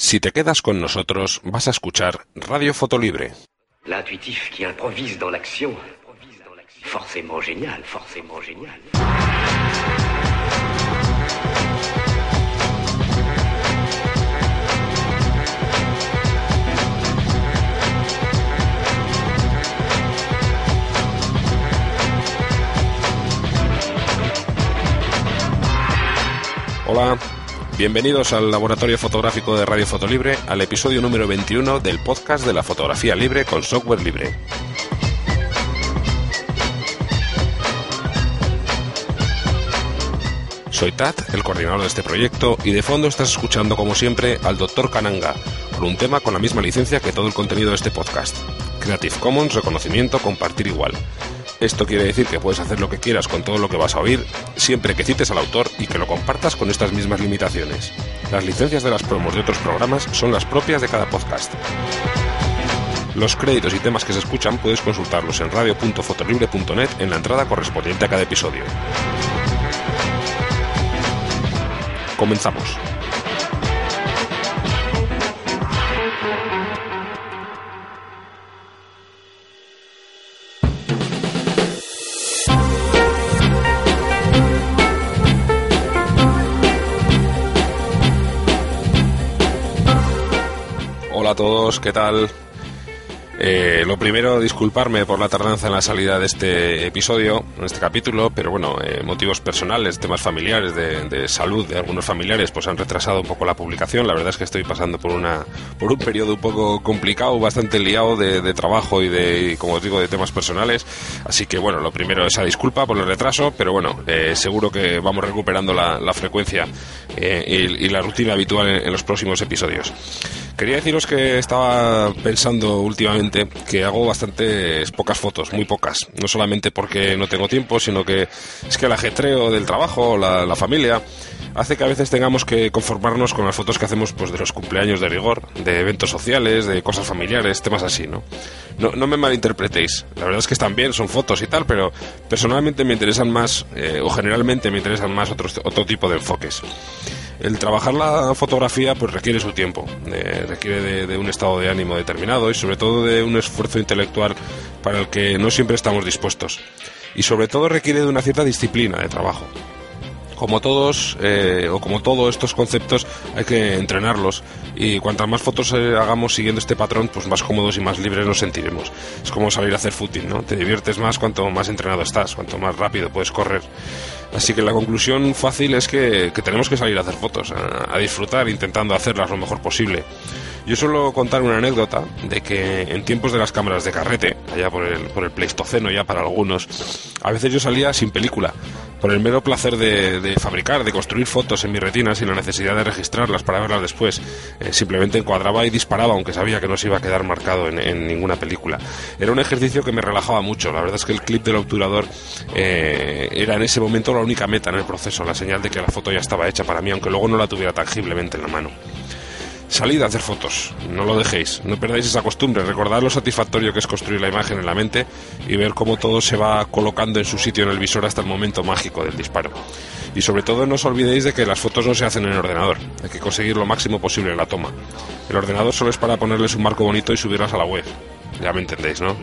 Si te quedas con nosotros, vas a escuchar Radio Fotolibre. L'intuitif qui improvise dans l'action. Forcément génial, forcément génial. Hola, bienvenidos al Laboratorio Fotográfico de Radio Fotolibre, al episodio número 21 del podcast de la fotografía libre con software libre. Soy Tat, el coordinador de este proyecto, y de fondo estás escuchando, como siempre, al Dr. Kananga, con un tema con la misma licencia que todo el contenido de este podcast. Creative Commons, reconocimiento, compartir igual. Esto quiere decir que puedes hacer lo que quieras con todo lo que vas a oír, siempre que cites al autor y que lo compartas con estas mismas limitaciones. Las licencias de las promos de otros programas son las propias de cada podcast. Los créditos y temas que se escuchan puedes consultarlos en radio.fotolibre.net en la entrada correspondiente a cada episodio. Comenzamos. Hola a todos, ¿qué tal? Eh, lo primero, disculparme por la tardanza en la salida de este episodio, en este capítulo, pero bueno, eh, motivos personales, temas familiares, de, salud de algunos familiares, pues han retrasado un poco la publicación. La verdad es que estoy pasando por una por un periodo un poco complicado, bastante liado de, trabajo y de, como digo, de temas personales. Así que bueno, lo primero, esa disculpa por el retraso, pero bueno, eh, seguro que vamos recuperando la, frecuencia y, y, la rutina habitual en, en los próximos episodios. Quería deciros que estaba pensando últimamente que hago bastantes pocas fotos, muy pocas. No solamente porque no tengo tiempo, sino que es que el ajetreo del trabajo, la, la familia, hace que a veces tengamos que conformarnos con las fotos que hacemos pues de los cumpleaños de rigor, de eventos sociales, de cosas familiares, temas así, ¿no? No, no me malinterpretéis. La verdad es que están bien, son fotos y tal, pero personalmente me interesan más, eh, o generalmente me interesan más otros, otro tipo de enfoques el trabajar la fotografía pues requiere su tiempo, eh, requiere de, de, un estado de ánimo determinado y sobre todo de un esfuerzo intelectual para el que no siempre estamos dispuestos. Y sobre todo requiere de una cierta disciplina de trabajo. Como todos, eh, o como todos estos conceptos, hay que entrenarlos y cuantas más fotos eh, hagamos siguiendo este patrón, pues más cómodos y más libres nos sentiremos. Es como salir a hacer footing, ¿no? Te diviertes más cuanto más entrenado estás, cuanto más rápido puedes correr. Así que la conclusión fácil es que, que tenemos que salir a hacer fotos, a, a, disfrutar intentando hacerlas lo mejor posible. Yo suelo contar una anécdota de que en tiempos de las cámaras de carrete, allá por el, por el Pleistoceno ya para algunos, a veces yo salía sin película, por el mero placer de, de fabricar, de construir fotos en mi retina sin la necesidad de registrarlas para verlas después. Eh, simplemente encuadraba y disparaba, aunque sabía que no se iba a quedar marcado en, en, ninguna película. Era un ejercicio que me relajaba mucho. La verdad es que el clip del obturador eh, era en ese momento la única meta en el proceso, la señal de que la foto ya estaba hecha para mí, aunque luego no la tuviera tangiblemente en la mano. Salid a hacer fotos, no lo dejéis, no perdáis esa costumbre, recordad lo satisfactorio que es construir la imagen en la mente y ver cómo todo se va colocando en su sitio en el visor hasta el momento mágico del disparo. Y sobre todo no os olvidéis de que las fotos no se hacen en el ordenador, hay que conseguir lo máximo posible en la toma. El ordenador solo es para ponerles un marco bonito y subirlas a la web, ya me entendéis, ¿no?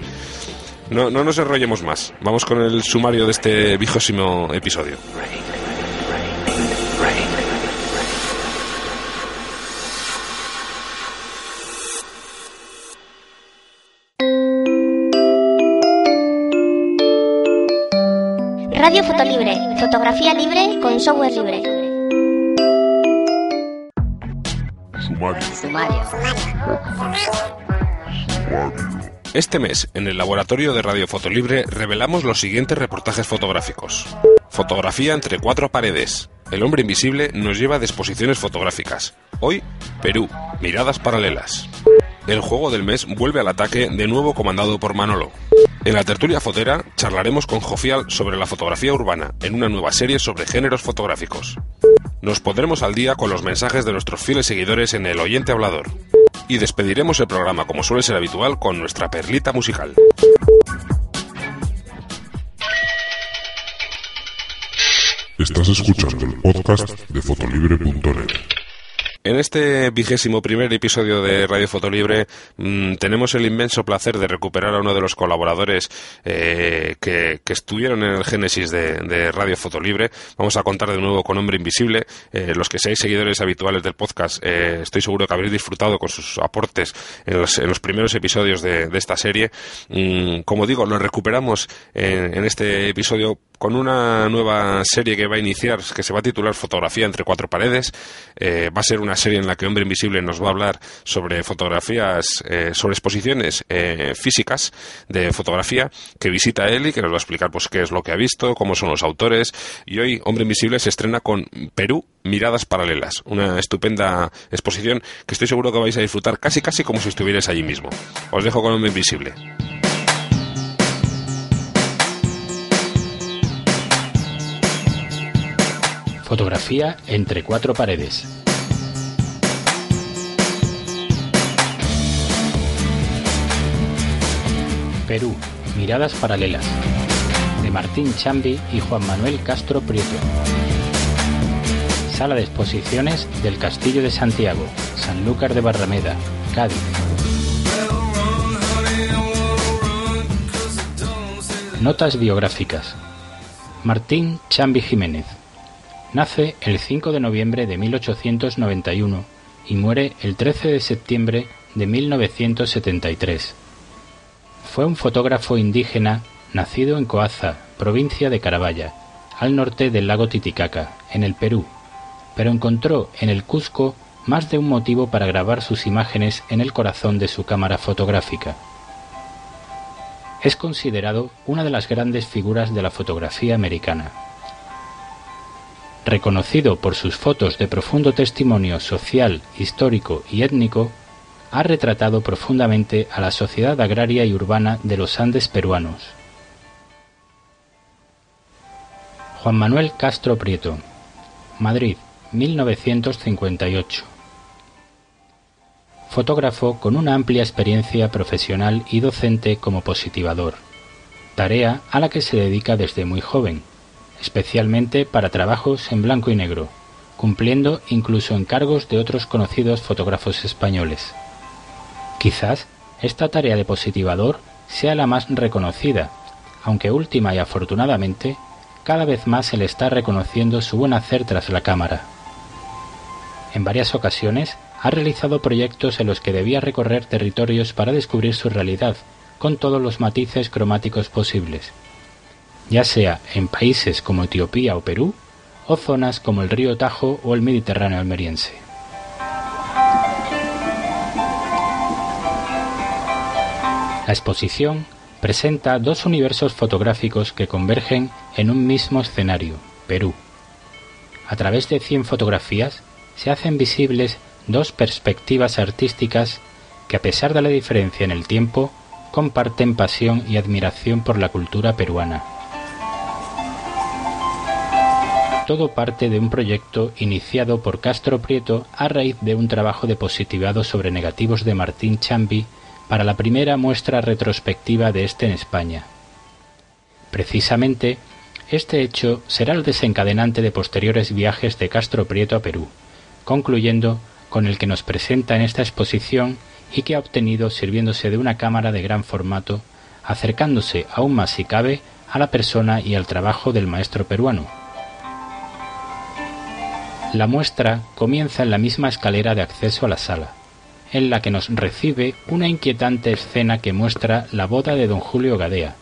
No, no nos enrollemos más, vamos con el sumario de este vigésimo episodio. Radio Fotolibre, fotografía libre con software libre. Sumario. Sumario. Este mes, en el laboratorio de Radio Fotolibre, revelamos los siguientes reportajes fotográficos. Fotografía entre cuatro paredes. El hombre invisible nos lleva a exposiciones fotográficas. Hoy, Perú, miradas paralelas. El juego del mes vuelve al ataque, de nuevo comandado por Manolo. En la tertulia fotera charlaremos con Jofial sobre la fotografía urbana, en una nueva serie sobre géneros fotográficos. Nos pondremos al día con los mensajes de nuestros fieles seguidores en El Oyente Hablador. Y despediremos el programa, como suele ser habitual, con nuestra perlita musical. Estás escuchando el podcast de fotolibre.net. En este vigésimo primer episodio de Radio Fotolibre mmm, tenemos el inmenso placer de recuperar a uno de los colaboradores eh, que, que, estuvieron en el génesis de, Radio Fotolibre. Vamos a contar de nuevo con Hombre Invisible. Eh, los que seáis seguidores habituales del podcast, eh, estoy seguro que habréis disfrutado con sus aportes en los, en los primeros episodios de, esta serie. Mm, como digo, lo recuperamos en este episodio con una nueva serie que va a iniciar, que se va a titular Fotografía entre cuatro paredes. Eh, va a ser una serie en la que Hombre Invisible nos va a hablar sobre fotografías, eh, sobre exposiciones eh, físicas de fotografía que visita él y que nos va a explicar pues qué es lo que ha visto, cómo son los autores. Y hoy Hombre Invisible se estrena con Perú, Miradas Paralelas, una estupenda exposición que estoy seguro que vais a disfrutar casi casi como si estuvierais allí mismo. Os dejo con Hombre Invisible. Fotografía entre cuatro paredes. Perú, miradas paralelas. De Martín Chambi y Juan Manuel Castro Prieto. Sala de exposiciones del Castillo de Santiago, Sanlúcar de Barrameda, Cádiz. Notas biográficas. Martín Chambi Jiménez. Nace el 5 de noviembre de 1891 y muere el 13 de septiembre de 1973. Fue un fotógrafo indígena nacido en Coaza, provincia de Carabaya, al norte del lago Titicaca, en el Perú, pero encontró en el Cusco más de un motivo para grabar sus imágenes en el corazón de su cámara fotográfica. Es considerado una de las grandes figuras de la fotografía americana reconocido por sus fotos de profundo testimonio social, histórico y étnico, ha retratado profundamente a la sociedad agraria y urbana de los Andes peruanos. Juan Manuel Castro Prieto, Madrid, 1958. Fotógrafo con una amplia experiencia profesional y docente como positivador, tarea a la que se dedica desde muy joven especialmente para trabajos en blanco y negro, cumpliendo incluso encargos de otros conocidos fotógrafos españoles. Quizás esta tarea de positivador sea la más reconocida, aunque última y afortunadamente cada vez más se le está reconociendo su buen hacer tras la cámara. En varias ocasiones ha realizado proyectos en los que debía recorrer territorios para descubrir su realidad, con todos los matices cromáticos posibles ya sea en países como Etiopía o Perú, o zonas como el río Tajo o el Mediterráneo almeriense. La exposición presenta dos universos fotográficos que convergen en un mismo escenario, Perú. A través de 100 fotografías se hacen visibles dos perspectivas artísticas que a pesar de la diferencia en el tiempo, comparten pasión y admiración por la cultura peruana. Todo parte de un proyecto iniciado por Castro Prieto a raíz de un trabajo de positivado sobre negativos de Martín Chambi para la primera muestra retrospectiva de este en España. Precisamente, este hecho será el desencadenante de posteriores viajes de Castro Prieto a Perú, concluyendo con el que nos presenta en esta exposición y que ha obtenido sirviéndose de una cámara de gran formato, acercándose aún más si cabe a la persona y al trabajo del maestro peruano, la muestra comienza en la misma escalera de acceso a la sala, en la que nos recibe una inquietante escena que muestra la boda de don Julio Gadea,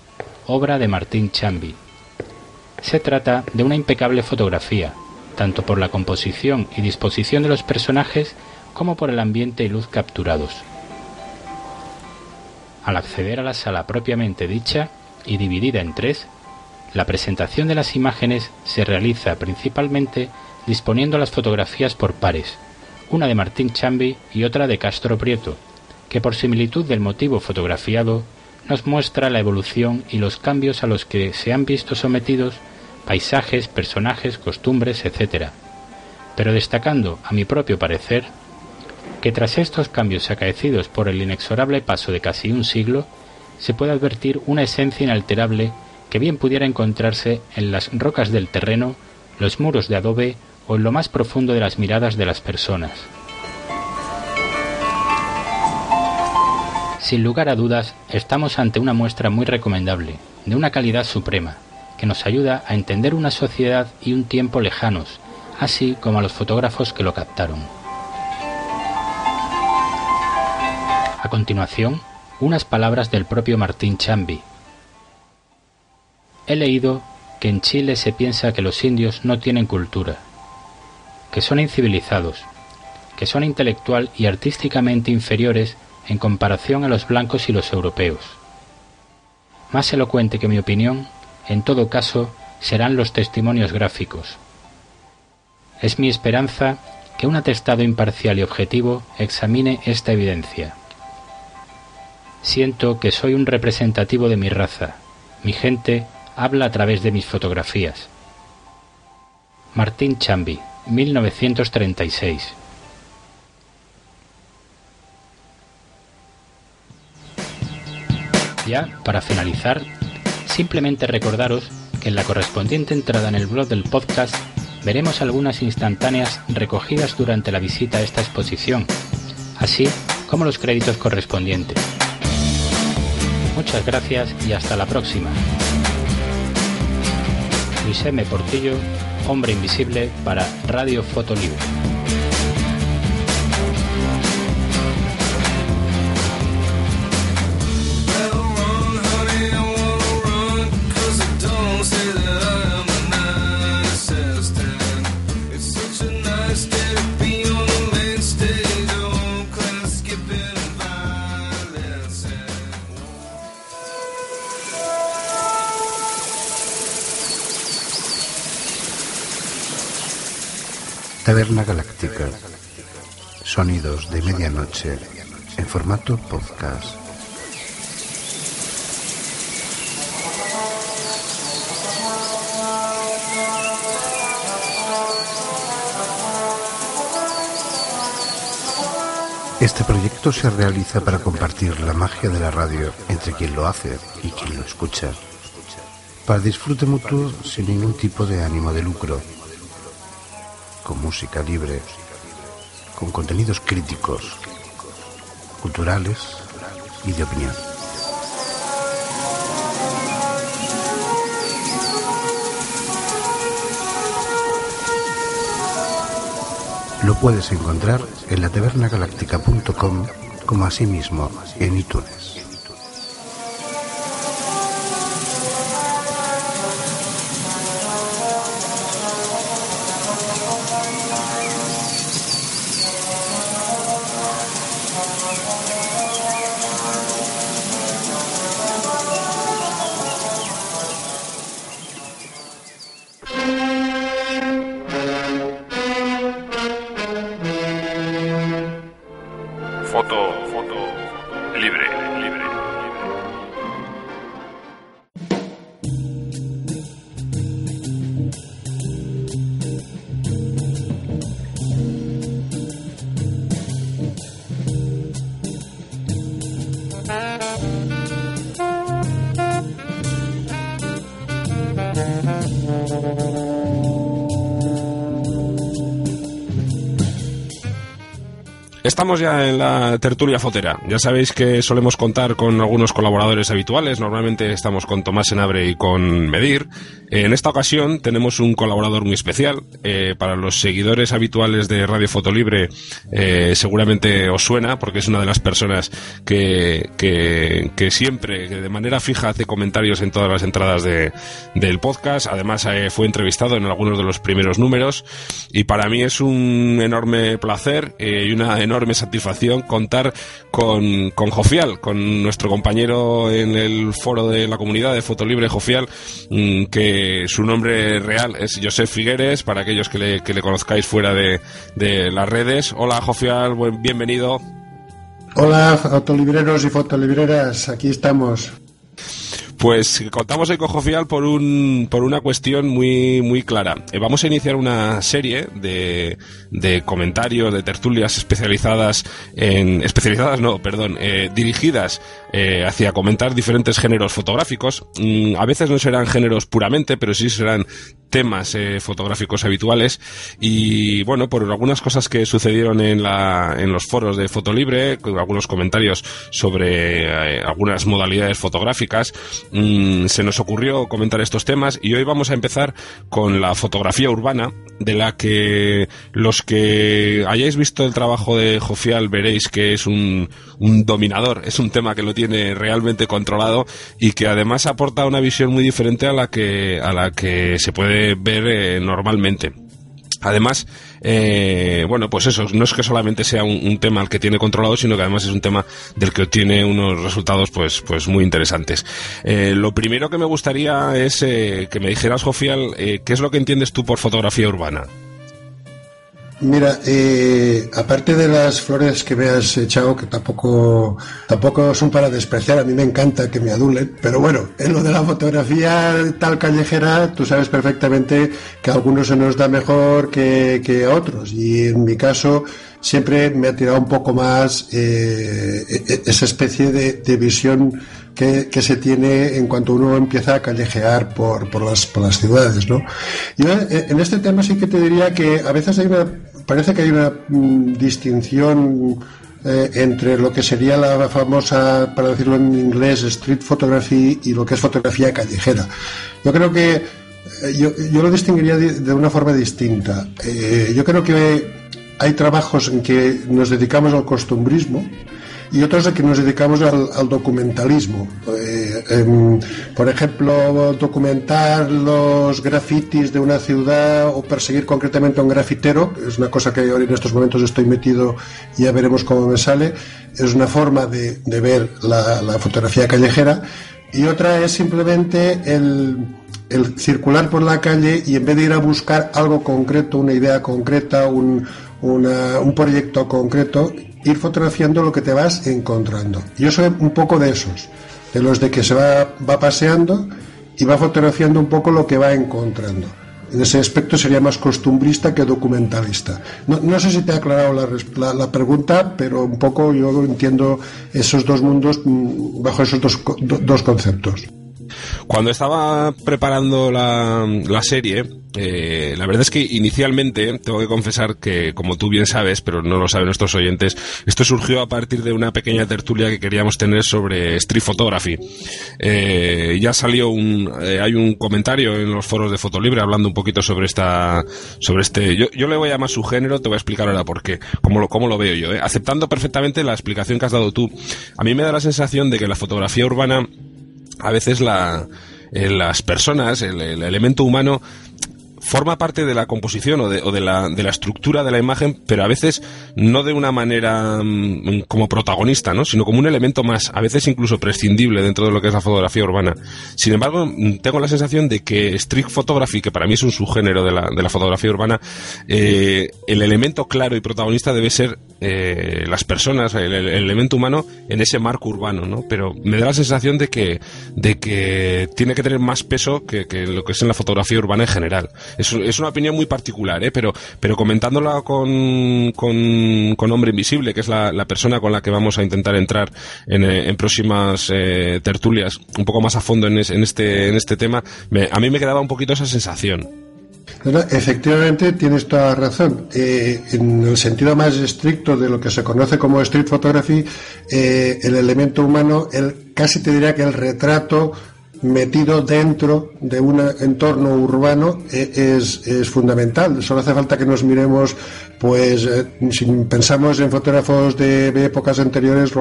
obra de Martín Chambi. Se trata de una impecable fotografía, tanto por la composición y disposición de los personajes como por el ambiente y luz capturados. Al acceder a la sala propiamente dicha y dividida en tres, la presentación de las imágenes se realiza principalmente disponiendo las fotografías por pares, una de Martín Chambi y otra de Castro Prieto, que por similitud del motivo fotografiado nos muestra la evolución y los cambios a los que se han visto sometidos paisajes, personajes, costumbres, etc. Pero destacando, a mi propio parecer, que tras estos cambios acaecidos por el inexorable paso de casi un siglo, se puede advertir una esencia inalterable que bien pudiera encontrarse en las rocas del terreno, los muros de adobe o en lo más profundo de las miradas de las personas. Sin lugar a dudas, estamos ante una muestra muy recomendable, de una calidad suprema, que nos ayuda a entender una sociedad y un tiempo lejanos, así como a los fotógrafos que lo captaron. A continuación, unas palabras del propio Martín Chambi. He leído que en Chile se piensa que los indios no tienen cultura, que son incivilizados, que son intelectual y artísticamente inferiores en comparación a los blancos y los europeos. Más elocuente que mi opinión, en todo caso, serán los testimonios gráficos. Es mi esperanza que un atestado imparcial y objetivo examine esta evidencia. Siento que soy un representativo de mi raza. Mi gente habla a través de mis fotografías. Martín Chambi, 1936. Ya, para finalizar, simplemente recordaros que en la correspondiente entrada en el blog del podcast veremos algunas instantáneas recogidas durante la visita a esta exposición, así como los créditos correspondientes. Muchas gracias y hasta la próxima. Luis M. Portillo, Hombre Invisible para Radio Foto Libre. Taberna Galáctica. Sonidos de medianoche en formato podcast. Este proyecto se realiza para compartir la magia de la radio entre quien lo hace y quien lo escucha. Para disfrute mutuo sin ningún tipo de ánimo de lucro con música libre, con contenidos críticos, culturales y de opinión. Lo puedes encontrar en la tabernagaláctica.com como asimismo en iTunes. Estamos ya en la tertulia fotera. Ya sabéis que solemos contar con algunos colaboradores habituales. Normalmente estamos con Tomás Enabre y con Medir. En esta ocasión tenemos un colaborador muy especial. Eh, para los seguidores habituales de Radio Fotolibre eh, seguramente os suena porque es una de las personas que, que, siempre, de manera fija, hace comentarios en todas las entradas de, del podcast. Además eh, fue entrevistado en algunos de los primeros números. Y para mí es un enorme placer y una enorme satisfacción contar con, con Jofial, con nuestro compañero en el foro de la comunidad de Fotolibre Jofial, mm, que su nombre real es Josep Figueres, para aquellos que le, conozcáis fuera de, las redes. Hola Jofial, buen, bienvenido. Hola, fotolibreros y fotolibreras, aquí estamos. Pues contamos hoy con Jofial por, un, por una cuestión muy, muy clara. Eh, vamos a iniciar una serie de, de comentarios, de tertulias especializadas en. especializadas, no, perdón, eh, dirigidas eh, hacia comentar diferentes géneros fotográficos. Mm, a veces no serán géneros puramente, pero sí serán temas eh, fotográficos habituales y bueno por algunas cosas que sucedieron en, la, en los foros de Fotolibre con algunos comentarios sobre eh, algunas modalidades fotográficas mm, se nos ocurrió comentar estos temas y hoy vamos a empezar con la fotografía urbana de la que los que hayáis visto el trabajo de Jofial veréis que es un, dominador es un tema que lo tiene realmente controlado y que además aporta una visión muy diferente a la que a la que se puede ver eh, normalmente. Además, eh, bueno, pues eso, no es que solamente sea un, tema al que tiene controlado, sino que además es un tema del que obtiene unos resultados pues, pues muy interesantes. Eh, lo primero que me gustaría es que me dijeras, Jofial, ¿qué es lo que entiendes tú por fotografía urbana? Mira, eh, aparte de las flores que me has echado, que tampoco, tampoco son para despreciar, a mí me encanta que me adulen, pero bueno, en lo de la fotografía tal callejera, tú sabes perfectamente que a algunos se nos da mejor que, a otros, y en mi caso siempre me ha tirado un poco más eh, e, e, esa especie de, visión que, que, se tiene en cuanto uno empieza a callejear por, por, las, por las ciudades, ¿no? Yo eh, en este tema sí que te diría que a veces hay una parece que hay una mm, distinción eh, entre lo que sería la famosa, para decirlo en inglés, street photography y lo que es fotografía callejera. Yo creo que eh, yo, yo, lo distinguiría de, una forma distinta. Eh, yo creo que hay trabajos en que nos dedicamos al costumbrismo y otros que nos dedicamos al, documentalismo. Eh, em, por ejemplo, documentar los grafitis de una ciudad o perseguir concretamente a un grafitero, es una cosa que ahora en estos momentos estoy metido y ya veremos cómo me sale, es una forma de, ver la, fotografía callejera y otra es simplemente el, circular por la calle y en vez de ir a buscar algo concreto, una idea concreta, un, un proyecto concreto, ir fotografiando lo que te vas encontrando. Yo soy un poco de esos, de los de que se va, va paseando y va fotografiando un poco lo que va encontrando. En ese aspecto sería más costumbrista que documentalista. No, sé si te ha aclarado la, la, pregunta, pero un poco yo entiendo esos dos mundos mm, bajo esos dos, dos conceptos. Cuando estaba preparando la, la serie, eh, la verdad es que inicialmente tengo que confesar que, como tú bien sabes, pero no lo saben nuestros oyentes, esto surgió a partir de una pequeña tertulia que queríamos tener sobre street photography. Eh, ya salió un, eh, hay un comentario en los foros de Fotolibre hablando un poquito sobre esta, sobre este, yo, yo le voy a llamar su género, te voy a explicar ahora por qué, cómo lo, cómo lo veo yo, aceptando perfectamente la explicación que has dado tú. A mí me da la sensación de que la fotografía urbana a veces la, las personas, el, elemento humano, forma parte de la composición o, de, o de, la, de, la, estructura de la imagen, pero a veces no de una manera mm, como protagonista, ¿no? sino como un elemento más, a veces incluso prescindible dentro de lo que es la fotografía urbana. Sin embargo, mm, tengo la sensación de que street photography, que para mí es un subgénero de la, de la fotografía urbana, eh, el elemento claro y protagonista debe ser eh, las personas, el, el, elemento humano en ese marco urbano, ¿no? Pero me da la sensación de que, de que tiene que tener más peso que, que lo que es en la fotografía urbana en general. Es, una opinión muy particular, ¿eh? pero, pero comentándola con, con, Hombre Invisible, que es la, persona con la que vamos a intentar entrar en, eh, próximas eh, tertulias un poco más a fondo en, este, en este tema, a mí me quedaba un poquito esa sensación. efectivamente, tienes toda la razón. en el sentido más estricto de lo que se conoce como street photography, el elemento humano, el, casi te diría que el retrato metido dentro de un entorno urbano e, es, es fundamental. Solo hace falta que nos miremos pues eh, si pensamos en fotógrafos de, épocas anteriores,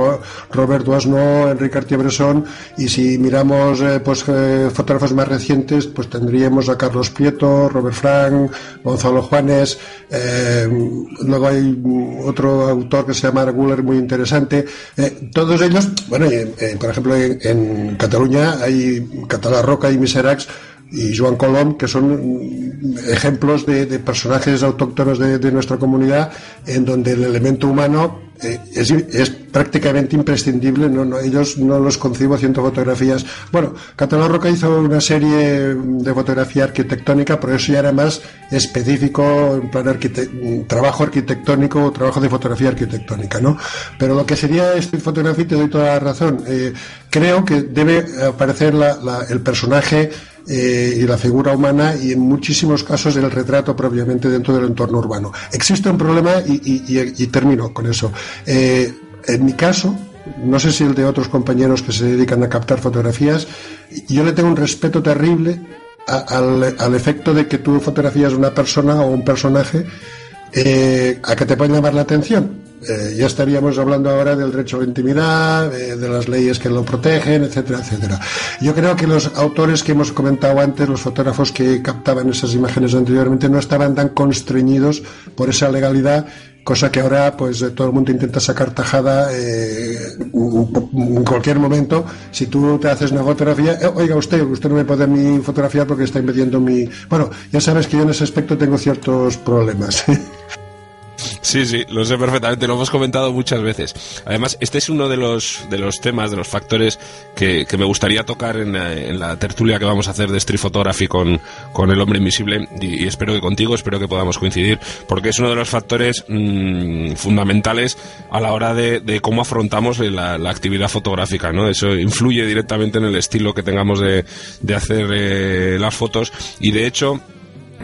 Robert Doisneau, Enrique Cartier-Bresson, y si miramos eh, pues eh, fotógrafos más recientes, pues tendríamos a Carlos Prieto, Robert Frank, Gonzalo Juanes, luego hay otro autor que se llama Guller muy interesante. todos ellos, bueno, por ejemplo en, Cataluña hay Catalá Roca y Miserax, y Joan Colom, que son ejemplos de, personajes autóctonos de, nuestra comunidad en donde el elemento humano eh, es, prácticamente imprescindible. No, ellos no los concibo haciendo fotografías. Bueno, Catalán Roca hizo una serie de fotografía arquitectónica, pero eso ya era más específico en plan trabajo arquitectónico o trabajo de fotografía arquitectónica, ¿no? Pero lo que sería este fotografía, te doy toda la razón. Eh, creo que debe aparecer el personaje eh, y la figura humana y en muchísimos casos el retrato propiamente dentro del entorno urbano. Existe un problema y, termino con eso. Eh, en mi caso, no sé si el de otros compañeros que se dedican a captar fotografías, yo le tengo un respeto terrible al, efecto de que tú fotografías una persona o un personaje eh, a que te pueda llamar la atención. Eh, ya estaríamos hablando ahora del derecho a la intimidad, de las leyes que lo protegen, etcétera, etcétera. Yo creo que los autores que hemos comentado antes, los fotógrafos que captaban esas imágenes anteriormente, no estaban tan constreñidos por esa legalidad cosa que ahora pues eh, todo el mundo intenta sacar tajada eh, en cualquier momento si tú te haces una fotografía oiga usted usted no me puede mi fotografiar porque está impidiendo mi bueno ya sabes que yo en ese aspecto tengo ciertos problemas Sí, sí, lo sé perfectamente, lo hemos comentado muchas veces. Además, este es uno de los, de los temas, de los factores que, me gustaría tocar en, la tertulia que vamos a hacer de Street Photography con, con el hombre invisible y, espero que contigo, espero que podamos coincidir, porque es uno de los factores mm, fundamentales a la hora de, cómo afrontamos la, actividad fotográfica, ¿no? Eso influye directamente en el estilo que tengamos de, de hacer eh, las fotos y de hecho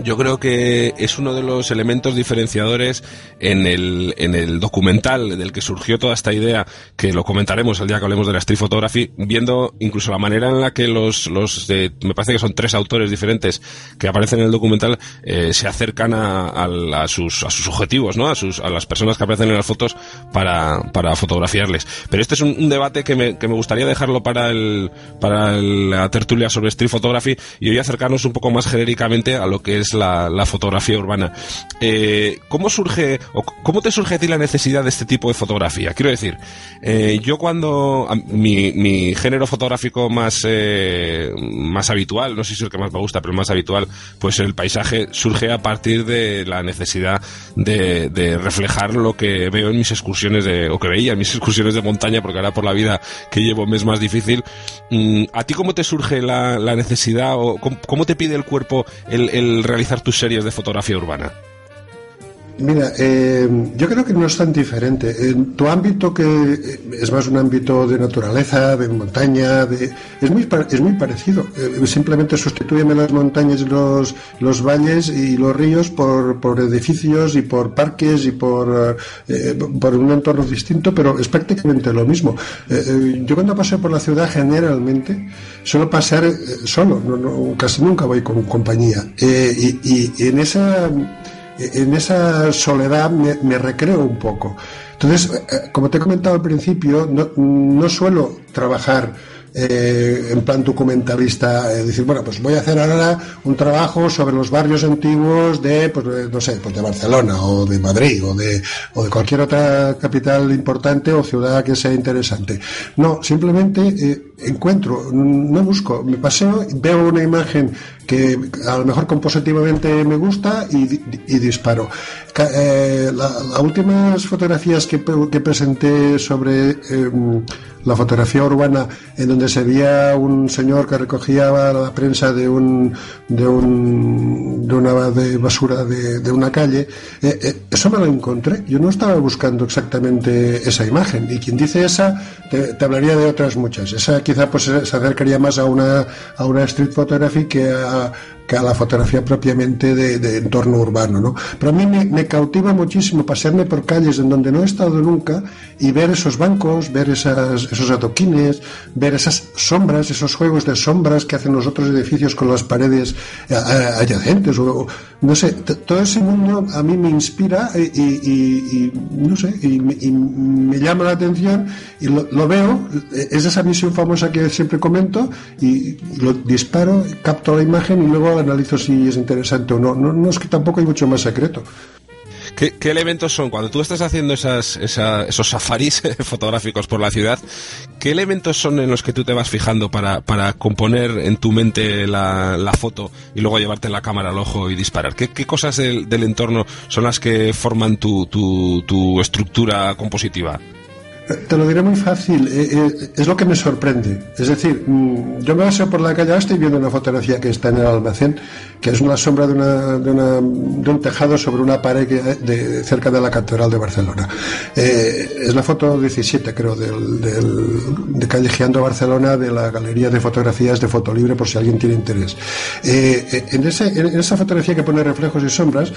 yo creo que es uno de los elementos diferenciadores en el, en el documental del que surgió toda esta idea, que lo comentaremos el día que hablemos de la street photography, viendo incluso la manera en la que los, los me parece que son tres autores diferentes que aparecen en el documental, eh, se acercan a, a, sus, a sus objetivos, ¿no? A, sus, a las personas que aparecen en las fotos para, para fotografiarles. Pero este es un, debate que me, que me gustaría dejarlo para el, para la tertulia sobre street photography y hoy acercarnos un poco más genéricamente a lo que es la, fotografía urbana. Eh, ¿Cómo surge, o cómo te surge a ti la necesidad de este tipo de fotografía? Quiero decir, eh, yo cuando, mi, género fotográfico más, eh, más habitual, no sé si es el que más me gusta, pero más habitual, pues el paisaje surge a partir de la necesidad de, reflejar lo que veo en mis excursiones de, o que veía en mis excursiones de montaña, porque ahora por la vida que llevo me es más difícil. Mm, ¿A ti cómo te surge la, necesidad o cómo, te pide el cuerpo el, el realizar tus series de fotografía urbana? Mira, eh, yo creo que no es tan diferente. En tu ámbito, que eh, es más un ámbito de naturaleza, de montaña, de, es, muy, es muy parecido. Eh, simplemente sustituyeme las montañas, los, los valles y los ríos por, por edificios y por parques y por, por un entorno distinto, pero es prácticamente lo mismo. yo cuando paseo por la ciudad, generalmente, suelo pasar solo, casi nunca voy con compañía. y, y en esa en esa soledad me, recreo un poco. Entonces, eh, eh, como te he comentado al principio, no, no suelo trabajar eh, en plan documentalista, eh, decir, bueno, pues voy a hacer ahora un trabajo sobre los barrios antiguos de, pues, no sé, pues de Barcelona o de Madrid o de, o de cualquier otra capital importante o ciudad que sea interesante. No, simplemente eh, encuentro, no busco, me paseo, veo una imagen que a lo mejor compositivamente me gusta y, disparo. Las últimas fotografías que, que presenté sobre em, la fotografía urbana en donde se veía un señor que recogía la prensa de un de un de una basura de, una calle eh, eh, eso me lo encontré. Yo no estaba buscando exactamente esa imagen. Y quien dice esa te, hablaría de otras muchas. Esa quizá pues se acercaría más a una a una street photography que a que a la fotografía propiamente de, entorno urbano, ¿no? Pero a mí me, cautiva muchísimo pasearme por calles en donde no he estado nunca y ver esos bancos, ver esas, esos adoquines, ver esas sombras, esos juegos de sombras que hacen los otros edificios con las paredes eh, adyacentes, o, no sé, todo ese mundo a mí me inspira y, no sé, y, me llama la atención y lo, veo, es esa misión famosa que siempre comento y lo disparo, capto la imagen y luego analizo si es interesante o no. No, no es que tampoco hay mucho más secreto. ¿Qué, elementos son? Cuando tú estás haciendo esas, esos safaris fotográficos por la ciudad, ¿qué elementos son en los que tú te vas fijando para, componer en tu mente la, foto y luego llevarte la cámara al ojo y disparar? ¿Qué, cosas del, entorno son las que forman tu, tu estructura compositiva? Te lo diré muy fácil, eh, eh, es lo que me sorprende. Es decir, mm, yo me paseo por la calle, ahora estoy viendo una fotografía que está en el almacén, que es una sombra de, una, de, una, de un tejado sobre una pared de, cerca de la Catedral de Barcelona. Eh, es la foto 17, creo, del, del, de Callejeando Barcelona, de la Galería de Fotografías de Fotolibre, por si alguien tiene interés. en, ese, en esa fotografía que pone reflejos y sombras,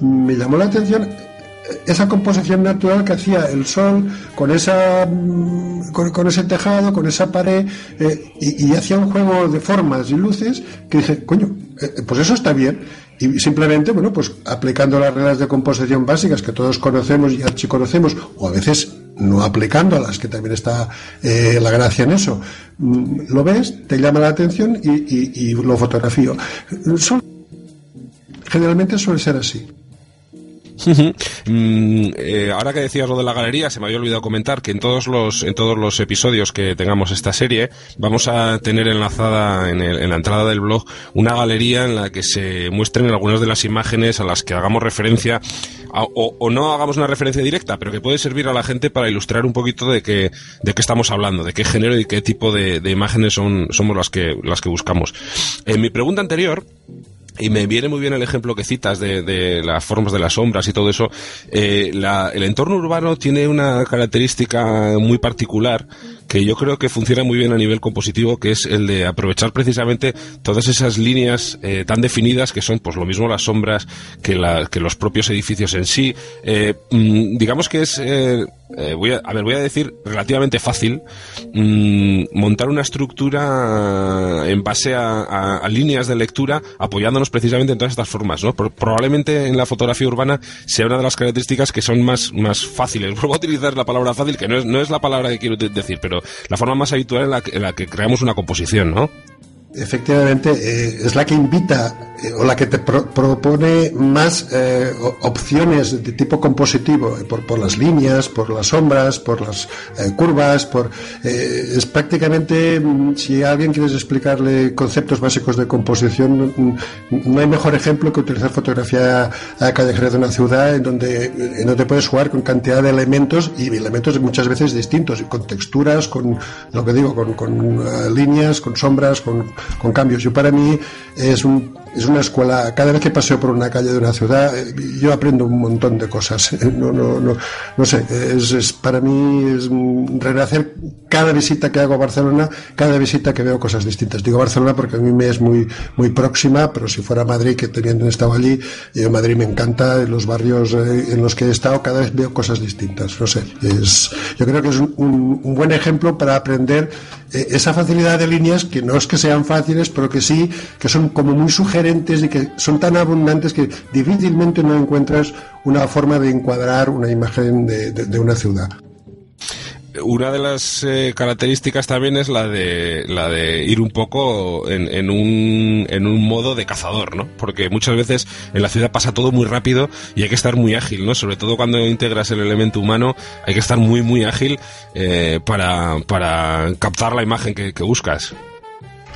me llamó la atención esa composición natural que hacía el sol con esa mm, con, ese tejado, con esa pared eh, y, hacía un juego de formas y luces que dije, coño, eh, pues eso está bien y simplemente, bueno, pues aplicando las reglas de composición básicas que todos conocemos y archiconocemos, o a veces no aplicando a las que también está eh, la gracia en eso, mm, lo ves, te llama la atención y lo fotografío. generalmente suele ser así. Mm, eh, ahora que decías lo de la galería, se me había olvidado comentar que en todos los en todos los episodios que tengamos esta serie vamos a tener enlazada en, la entrada del blog una galería en la que se muestren algunas de las imágenes a las que hagamos referencia o, no hagamos una referencia directa, pero que puede servir a la gente para ilustrar un poquito de qué de qué estamos hablando, de qué género y qué tipo de, imágenes son somos las que las que buscamos. En mi pregunta anterior y me viene muy bien el ejemplo que citas de, las formas de las sombras y todo eso. Eh, el entorno urbano tiene una característica muy particular que yo creo que funciona muy bien a nivel compositivo, que es el de aprovechar precisamente todas esas líneas eh, tan definidas que son, pues lo mismo las sombras que, los propios edificios en sí. Eh, mm, digamos que es, voy a, ver, voy a decir relativamente fácil mm, montar una estructura en base a, líneas de lectura apoyándonos precisamente en todas estas formas, ¿no? probablemente en la fotografía urbana sea una de las características que son más, más fáciles. Vuelvo a utilizar la palabra fácil, que no es, no es la palabra que quiero decir, pero la forma más habitual en la, en la que creamos una composición, ¿no? Efectivamente, eh, es la que invita eh, o la que te propone más eh, opciones de tipo compositivo, por, por, las líneas, por las sombras, por las curvas, por es prácticamente mm, si alguien quieres explicarle conceptos básicos de composición, mm, no hay mejor ejemplo que utilizar fotografía callejera de una ciudad en donde no te puedes jugar con cantidad de elementos y elementos muchas veces distintos, con texturas, con lo que digo, con, con líneas, con sombras, con con cambios. Yo para mí es un es una escuela, cada vez que paseo por una calle de una ciudad, eh, yo aprendo un montón de cosas. No, no, no, no sé, es, para mí es renacer cada visita que hago a Barcelona, cada visita que veo cosas distintas. Digo Barcelona porque a mí me es muy, muy próxima, pero si fuera Madrid, que teniendo estado allí, yo Madrid me encanta, en los barrios eh, en los que he estado, cada vez veo cosas distintas. No sé, es, yo creo que es un, un buen ejemplo para aprender eh, esa facilidad de líneas que no es que sean fáciles, pero que sí, que son como muy sugerentes y que son tan abundantes que difícilmente no encuentras una forma de encuadrar una imagen de una ciudad una de las eh, características también es la de la de ir un poco en, un, en un modo de cazador, ¿no? Porque muchas veces en la ciudad pasa todo muy rápido y hay que estar muy ágil, ¿no? Sobre todo cuando integras el elemento humano, hay que estar muy muy ágil eh, para, para captar la imagen que, buscas.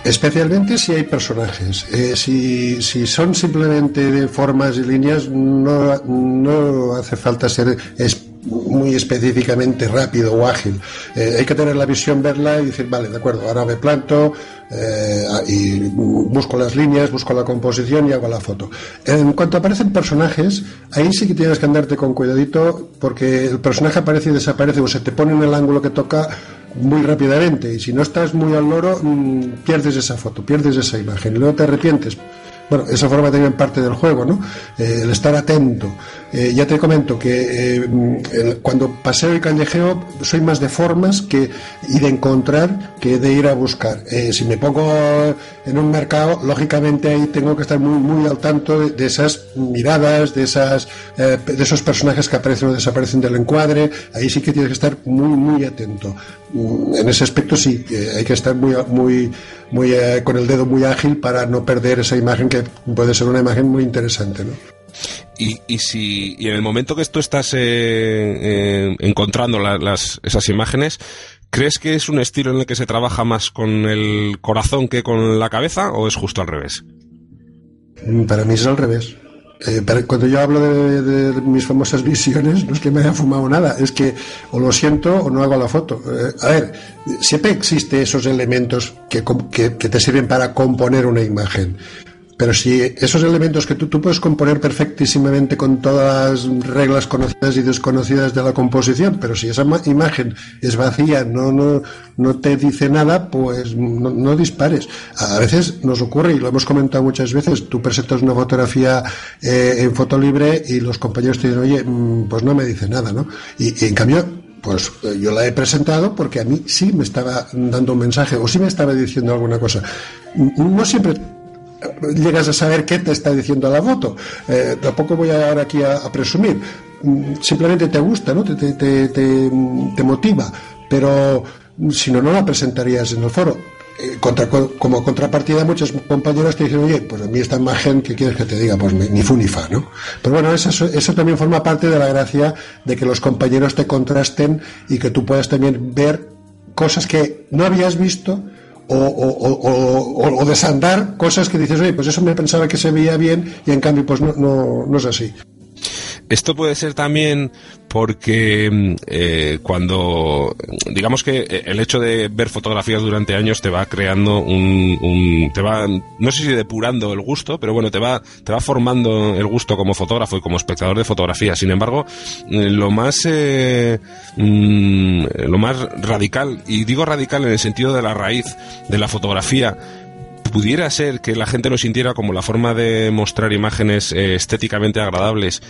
Especialmente si hay personajes. Eh, si, si, son simplemente de formas y líneas, no, no hace falta ser muy específicamente rápido o ágil. Eh, hay que tener la visión, verla y decir, vale, de acuerdo, ahora me planto eh, y busco las líneas, busco la composición y hago la foto. En cuanto aparecen personajes, ahí sí que tienes que andarte con cuidadito porque el personaje aparece y desaparece o se te pone en el ángulo que toca muy rápidamente. Y si no estás muy al loro mm, pierdes esa foto, pierdes esa imagen. Y luego te arrepientes bueno, esa forma también parte del juego, ¿no? Eh, el estar atento. Eh, ya te comento que eh, cuando paseo y callejeo soy más de formas que, y de encontrar que de ir a buscar. si me pongo en un mercado, lógicamente ahí tengo que estar muy, muy al tanto de, esas miradas, de, esas, de esos personajes que aparecen o desaparecen del encuadre. Ahí sí que tienes que estar muy, muy atento. Mm, en ese aspecto sí, hay que estar muy, muy, muy con el dedo muy ágil para no perder esa imagen que puede ser una imagen muy interesante, ¿no? Y, y si y en el momento que tú estás eh, eh, encontrando las, esas imágenes, ¿crees que es un estilo en el que se trabaja más con el corazón que con la cabeza o es justo al revés? Mm, para mí es al revés. Eh, cuando yo hablo de, mis famosas visiones, no es que me haya fumado nada, es que o lo siento o no hago la foto. a ver, siempre existen esos elementos que, que, te sirven para componer una imagen. Pero si esos elementos que tú, tú puedes componer perfectísimamente con todas las reglas conocidas y desconocidas de la composición, pero si esa imagen es vacía, no, no, no te dice nada, pues no, dispares. A veces nos ocurre, y lo hemos comentado muchas veces, tú presentas una fotografía eh, en foto libre y los compañeros te dicen, oye, mm, pues no me dice nada, ¿no? Y, y en cambio, pues eh, yo la he presentado porque a mí sí me estaba dando un mensaje o sí me estaba diciendo alguna cosa. No siempre llegas a saber qué te está diciendo la foto. Eh, tampoco voy a ahora aquí a, presumir. Mm, simplemente te gusta, ¿no? Te, te, te, motiva. Pero si no, no la presentarías en el foro. Eh, como contrapartida, muchos compañeros te dicen, oye, pues a mí esta imagen, ¿qué quieres que te diga? Pues ni fu ni fa, ¿no? Pero bueno, eso, eso también forma parte de la gracia de que los compañeros te contrasten y que tú puedas también ver cosas que no habías visto o, desandar cosas que dices, oye, pues eso me pensaba que se veía bien y en cambio pues no, no, no es así. Esto puede ser también porque mm, eh, cuando, digamos que eh, el hecho de ver fotografías durante años te va creando un, te va, no sé si depurando el gusto, pero bueno, te va, te va formando el gusto como fotógrafo y como espectador de fotografía. Sin embargo, eh, lo más, mm, lo más radical, y digo radical en el sentido de la raíz de la fotografía, pudiera ser que la gente lo sintiera como la forma de mostrar imágenes eh, estéticamente agradables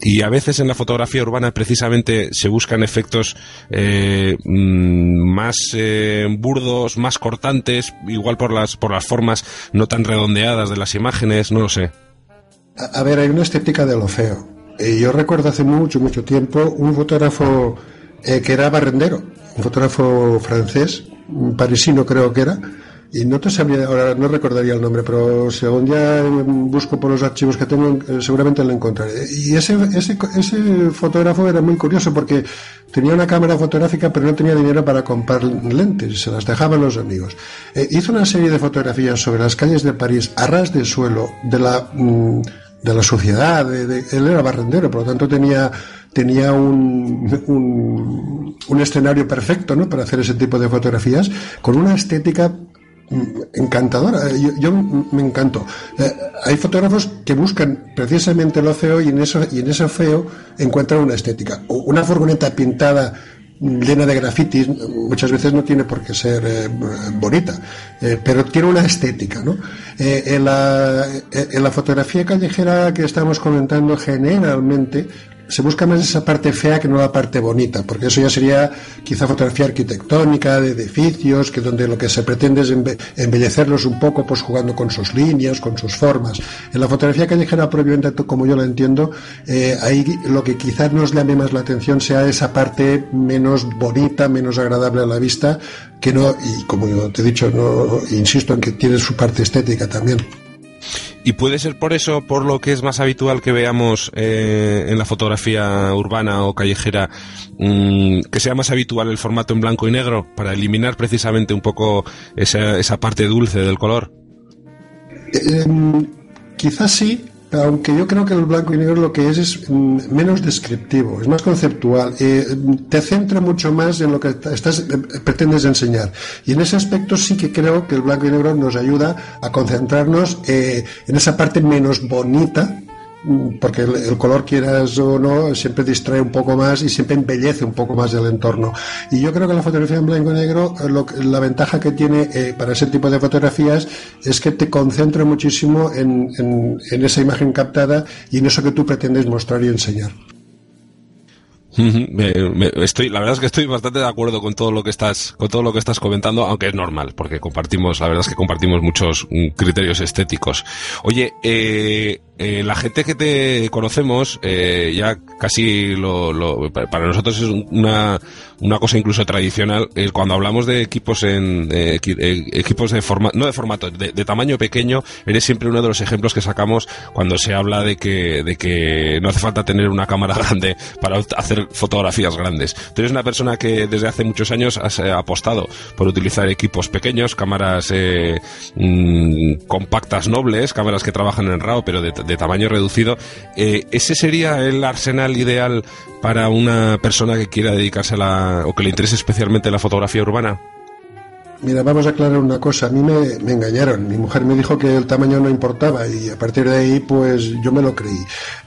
y a veces en la fotografía urbana precisamente se buscan efectos eh, mm, más eh, burdos, más cortantes, igual por las, por las formas no tan redondeadas de las imágenes, no lo sé. A, ver, hay una estética de lo feo. yo recuerdo hace mucho, mucho tiempo un fotógrafo que era barrendero, un fotógrafo francés, un parisino creo que era, y no te sabría, ahora no recordaría el nombre, pero según ya busco por los archivos que tengo, eh, seguramente lo encontraré. Y ese, ese, ese fotógrafo era muy curioso porque tenía una cámara fotográfica, pero no tenía dinero para comprar lentes, se las dejaban los amigos. Eh, hizo una serie de fotografías sobre las calles de París a ras de suelo de la, mm, de la sociedad. De, él era barrendero, por lo tanto tenía tenía un, un, un, escenario perfecto ¿no? para hacer ese tipo de fotografías, con una estética encantadora. Eh, yo, me encanto. Eh, hay fotógrafos que buscan precisamente lo feo y en eso y en feo encuentran una estética. Una furgoneta pintada llena de grafitis muchas veces no tiene por qué ser eh, bonita, pero tiene una estética. ¿no? en, la, en la fotografía callejera que estamos comentando, generalmente se busca más esa parte fea que no la parte bonita, porque eso ya sería quizá fotografía arquitectónica, de edificios, que donde lo que se pretende es embellecerlos un poco, pues jugando con sus líneas, con sus formas. En la fotografía callejera, propiamente como yo la entiendo, eh, ahí lo que quizás nos llame más la atención sea esa parte menos bonita, menos agradable a la vista, que no, y como te he dicho, no insisto en que tiene su parte estética también. Y puede ser por eso, por lo que es más habitual que veamos eh, en la fotografía urbana o callejera, mm, que sea más habitual el formato en blanco y negro, para eliminar precisamente un poco esa, esa parte dulce del color. Em, quizás sí, aunque yo creo que el blanco y negro lo que es es menos descriptivo, es más conceptual, eh, te centra mucho más en lo que estás, eh, pretendes enseñar. Y en ese aspecto sí que creo que el blanco y negro nos ayuda a concentrarnos eh, en esa parte menos bonita porque el, color, quieras o no, siempre distrae un poco más y siempre embellece un poco más el entorno. Y yo creo que la fotografía en blanco y negro, la ventaja que tiene eh, para ese tipo de fotografías es que te concentra muchísimo en, en esa imagen captada y en eso que tú pretendes mostrar y enseñar estoy, la verdad es que estoy bastante de acuerdo con todo lo que estás, con todo lo que estás comentando, aunque es normal, porque compartimos, la verdad es que compartimos muchos mm, criterios estéticos. Oye, eh, eh, la gente que te conocemos, eh, ya casi lo, lo, para nosotros es una, una cosa incluso tradicional, cuando hablamos de equipos en, equipos de formato, no de formato, de, tamaño pequeño, eres siempre uno de los ejemplos que sacamos cuando se habla de que, de que no hace falta tener una cámara grande para hacer fotografías grandes. Tú eres una persona que desde hace muchos años has eh, apostado por utilizar equipos pequeños, cámaras eh, mm, compactas nobles, cámaras que trabajan en RAW pero de, tamaño reducido. Eh, ¿Ese sería el arsenal ideal para una persona que quiera dedicarse a la, o que le interese especialmente la fotografía urbana? Mira, vamos a aclarar una cosa. A mí me, me, engañaron. Mi mujer me dijo que el tamaño no importaba y a partir de ahí, pues yo me lo creí.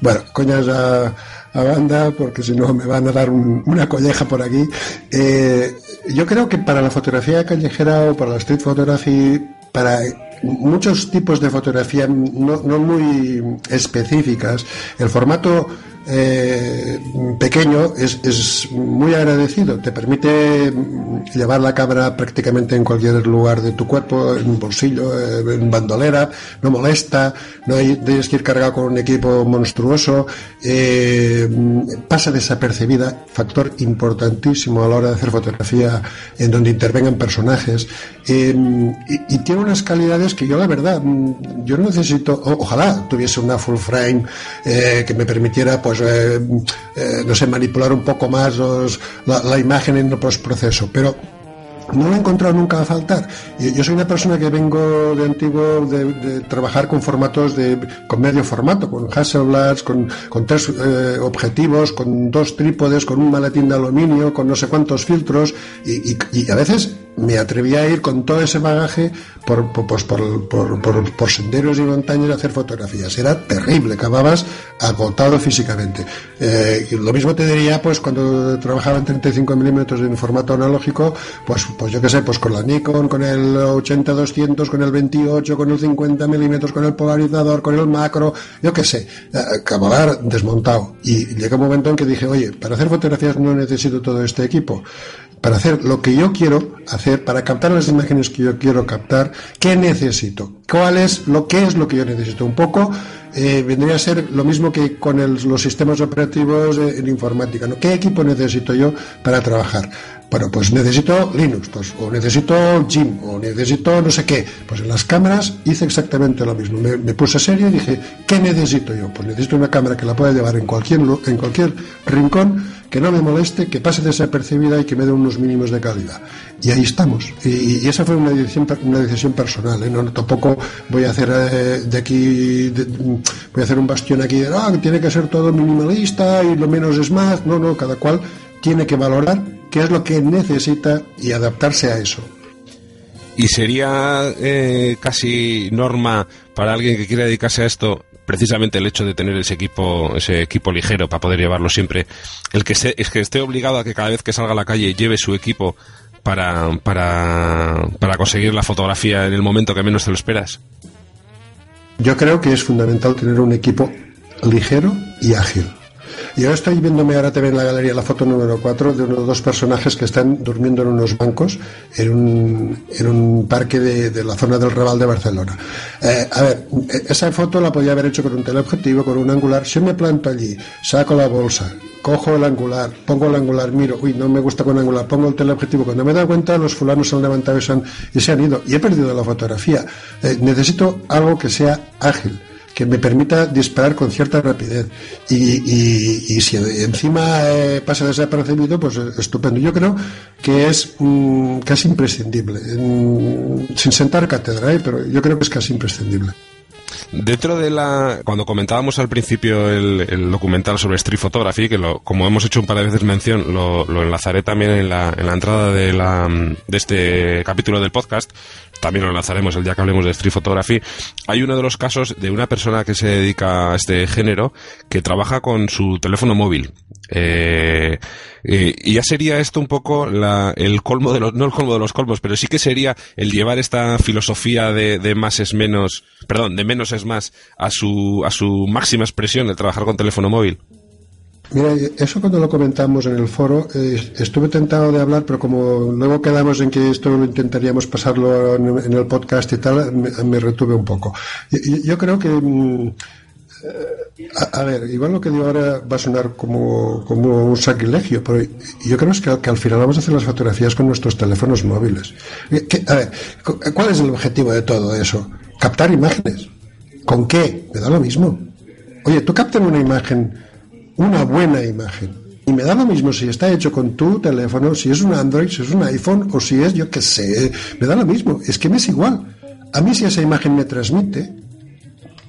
Bueno, coñas a, a banda, porque si no me van a dar una colleja por aquí. Eh, yo creo que para la fotografía callejera o para la street photography, para muchos tipos de fotografía no, no muy específicas, el formato eh, pequeño es, es, muy agradecido. Te permite llevar la cámara prácticamente en cualquier lugar de tu cuerpo, en un bolsillo, eh, en bandolera, no molesta, no hay, tienes que ir cargado con un equipo monstruoso, eh, pasa desapercibida, factor importantísimo a la hora de hacer fotografía en donde intervengan personajes. y, y, tiene unas calidades que yo la verdad, yo necesito, ojalá tuviese una full frame que me permitiera pues pues, eh, eh, no sé, manipular un poco más la, imagen en el postproceso. Pero no lo he encontrado nunca a faltar. Yo soy una persona que vengo de antiguo de, trabajar con formatos de con medio formato, con Hasselblad, con, con tres eh, objetivos, con dos trípodes, con un maletín de aluminio, con no sé cuántos filtros y a veces me atreví a ir con todo ese bagaje por, pues por, por, por, senderos y montañas a hacer fotografías. Era terrible, acababas agotado físicamente. Eh, lo mismo te diría, pues, cuando trabajaba en 35 milímetros en formato analógico, pues, pues yo qué sé, pues con la Nikon, con el 80-200, con el 28, con el 50 milímetros, con el polarizador, con el macro, yo qué sé, eh, acababa desmontado. Y llega un momento en que dije, oye, para hacer fotografías no necesito todo este equipo para hacer lo que yo quiero hacer, para captar las imágenes que yo quiero captar, ¿qué necesito? ¿Cuál es lo que es lo que yo necesito? Un poco eh, vendría a ser lo mismo que con los sistemas operativos en informática. ¿no? ¿Qué equipo necesito yo para trabajar? Bueno, pues necesito Linux, pues, o necesito Jim, o necesito no sé qué. Pues en las cámaras hice exactamente lo mismo. Me, puse serio y dije, ¿qué necesito yo? Pues necesito una cámara que la pueda llevar en cualquier, en cualquier rincón, que no me moleste, que pase desapercibida y que me dé unos mínimos de calidad. Y ahí estamos. Y, esa fue una decisión, una decisión personal. ¿eh? No, tampoco voy a hacer eh, de aquí, voy a hacer un bastión aquí de, ah, tiene que ser todo minimalista y lo menos es más. No, no, cada cual tiene que valorar qué es lo que necesita y adaptarse a eso. ¿Y sería eh, casi norma para alguien que quiera dedicarse a esto precisamente el hecho de tener ese equipo ese equipo ligero para poder llevarlo siempre el que es que esté obligado a que cada vez que salga a la calle lleve su equipo para, para, para conseguir la fotografía en el momento que menos te lo esperas. Yo creo que es fundamental tener un equipo ligero y ágil yo estoy viéndome ahora te en la galería la foto número 4 de unos dos personajes que están durmiendo en unos bancos en un, en un parque de, la zona del Raval de Barcelona. Eh, a ver, esa foto la podía haber hecho con un teleobjetivo, con un angular. Si me planto allí, saco la bolsa, cojo el angular, pongo el angular, miro, uy, no me gusta con angular, pongo el teleobjetivo. Cuando me da cuenta, los fulanos se han levantado y se han, y se han ido. Y he perdido la fotografía. Eh, necesito algo que sea ágil que me permita disparar con cierta rapidez. Y, si encima eh, pasa desapercibido, pues eh, estupendo. Yo creo que es mm, casi imprescindible, sin sentar cátedra, ¿eh? pero yo creo que es casi imprescindible. Dentro de la. Cuando comentábamos al principio el, documental sobre street photography, que lo, como hemos hecho un par de veces mención, lo, enlazaré también en la, en la entrada de, la, de este capítulo del podcast, también lo lanzaremos el día que hablemos de street photography, hay uno de los casos de una persona que se dedica a este género que trabaja con su teléfono móvil. Eh, y ya sería esto un poco el colmo de los, no el colmo de los colmos, pero sí que sería el llevar esta filosofía de, de más es menos, perdón, de menos es más a su, a su máxima expresión, el trabajar con teléfono móvil. Mira, eso cuando lo comentamos en el foro, eh, estuve tentado de hablar, pero como luego quedamos en que esto lo intentaríamos pasarlo en, el podcast y tal, me, retuve un poco. Yo, creo que, mm, eh, a, ver, igual lo que digo ahora va a sonar como, como un sacrilegio, pero yo creo que, al final vamos a hacer las fotografías con nuestros teléfonos móviles. Eh, a ver, ¿cuál es el objetivo de todo eso? Captar imágenes. ¿Con qué? Me da lo mismo. Oye, tú captas una imagen una buena imagen. Y me da lo mismo si está hecho con tu teléfono, si es un Android, si es un iPhone o si es, yo qué sé, me da lo mismo. Es que me es igual. A mí si esa imagen me transmite,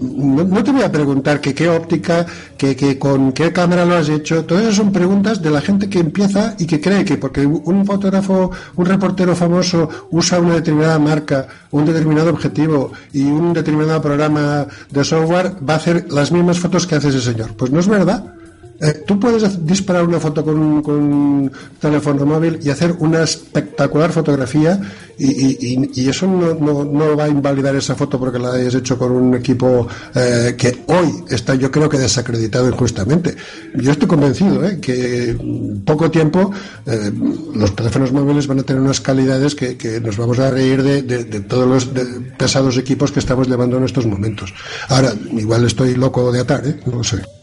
no, te voy a preguntar que qué óptica, que, con qué cámara lo has hecho. Todas esas son preguntas de la gente que empieza y que cree que porque un fotógrafo, un reportero famoso usa una determinada marca, un determinado objetivo y un determinado programa de software, va a hacer las mismas fotos que hace ese señor. Pues no es verdad. Eh, tú puedes disparar una foto con un, teléfono móvil y hacer una espectacular fotografía y, eso no, va a invalidar esa foto porque la hayas hecho con un equipo eh, que hoy está yo creo que desacreditado injustamente. Yo estoy convencido eh, que en poco tiempo los teléfonos móviles van a tener unas calidades que, nos vamos a reír de, todos los pesados equipos que estamos llevando en estos momentos. Ahora, igual estoy loco de atar, no lo sé.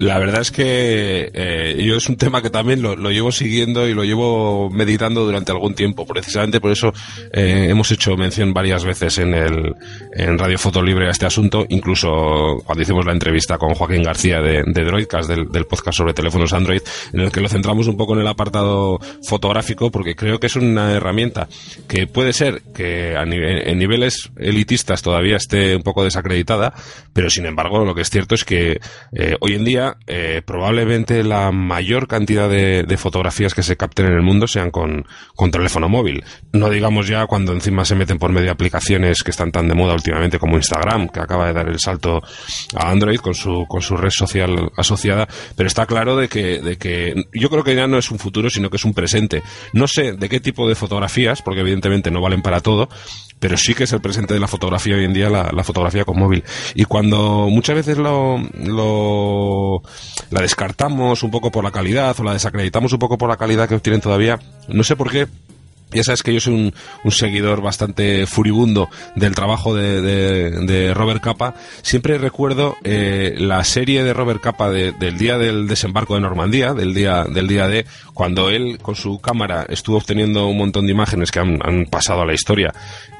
La verdad es que eh, yo es un tema que también lo, llevo siguiendo y lo llevo meditando durante algún tiempo. Precisamente por eso eh, hemos hecho mención varias veces en el en Radio Foto Libre a este asunto, incluso cuando hicimos la entrevista con Joaquín García de, Droidcast, del, podcast sobre teléfonos Android, en el que lo centramos un poco en el apartado fotográfico, porque creo que es una herramienta que puede ser que a en niveles elitistas todavía esté un poco desacreditada, pero sin embargo lo que es cierto es que eh, hoy en día eh, probablemente la mayor cantidad de, fotografías que se capten en el mundo sean con, teléfono móvil. No digamos ya cuando encima se meten por medio de aplicaciones que están tan de moda últimamente como Instagram, que acaba de dar el salto a Android con su, con su red social asociada, pero está claro de que, de que yo creo que ya no es un futuro, sino que es un presente. No sé de qué tipo de fotografías, porque evidentemente no valen para todo, pero sí que es el presente de la fotografía hoy en día, la, fotografía con móvil. Y cuando muchas veces lo, lo, la descartamos un poco por la calidad o la desacreditamos un poco por la calidad que obtienen todavía, no sé por qué, ya sabes que yo soy un, un seguidor bastante furibundo del trabajo de, de, Robert Capa. Siempre recuerdo eh, la serie de Robert Capa del día del desembarco de Normandía, del día, del día de, cuando él con su cámara estuvo obteniendo un montón de imágenes que han pasado a la historia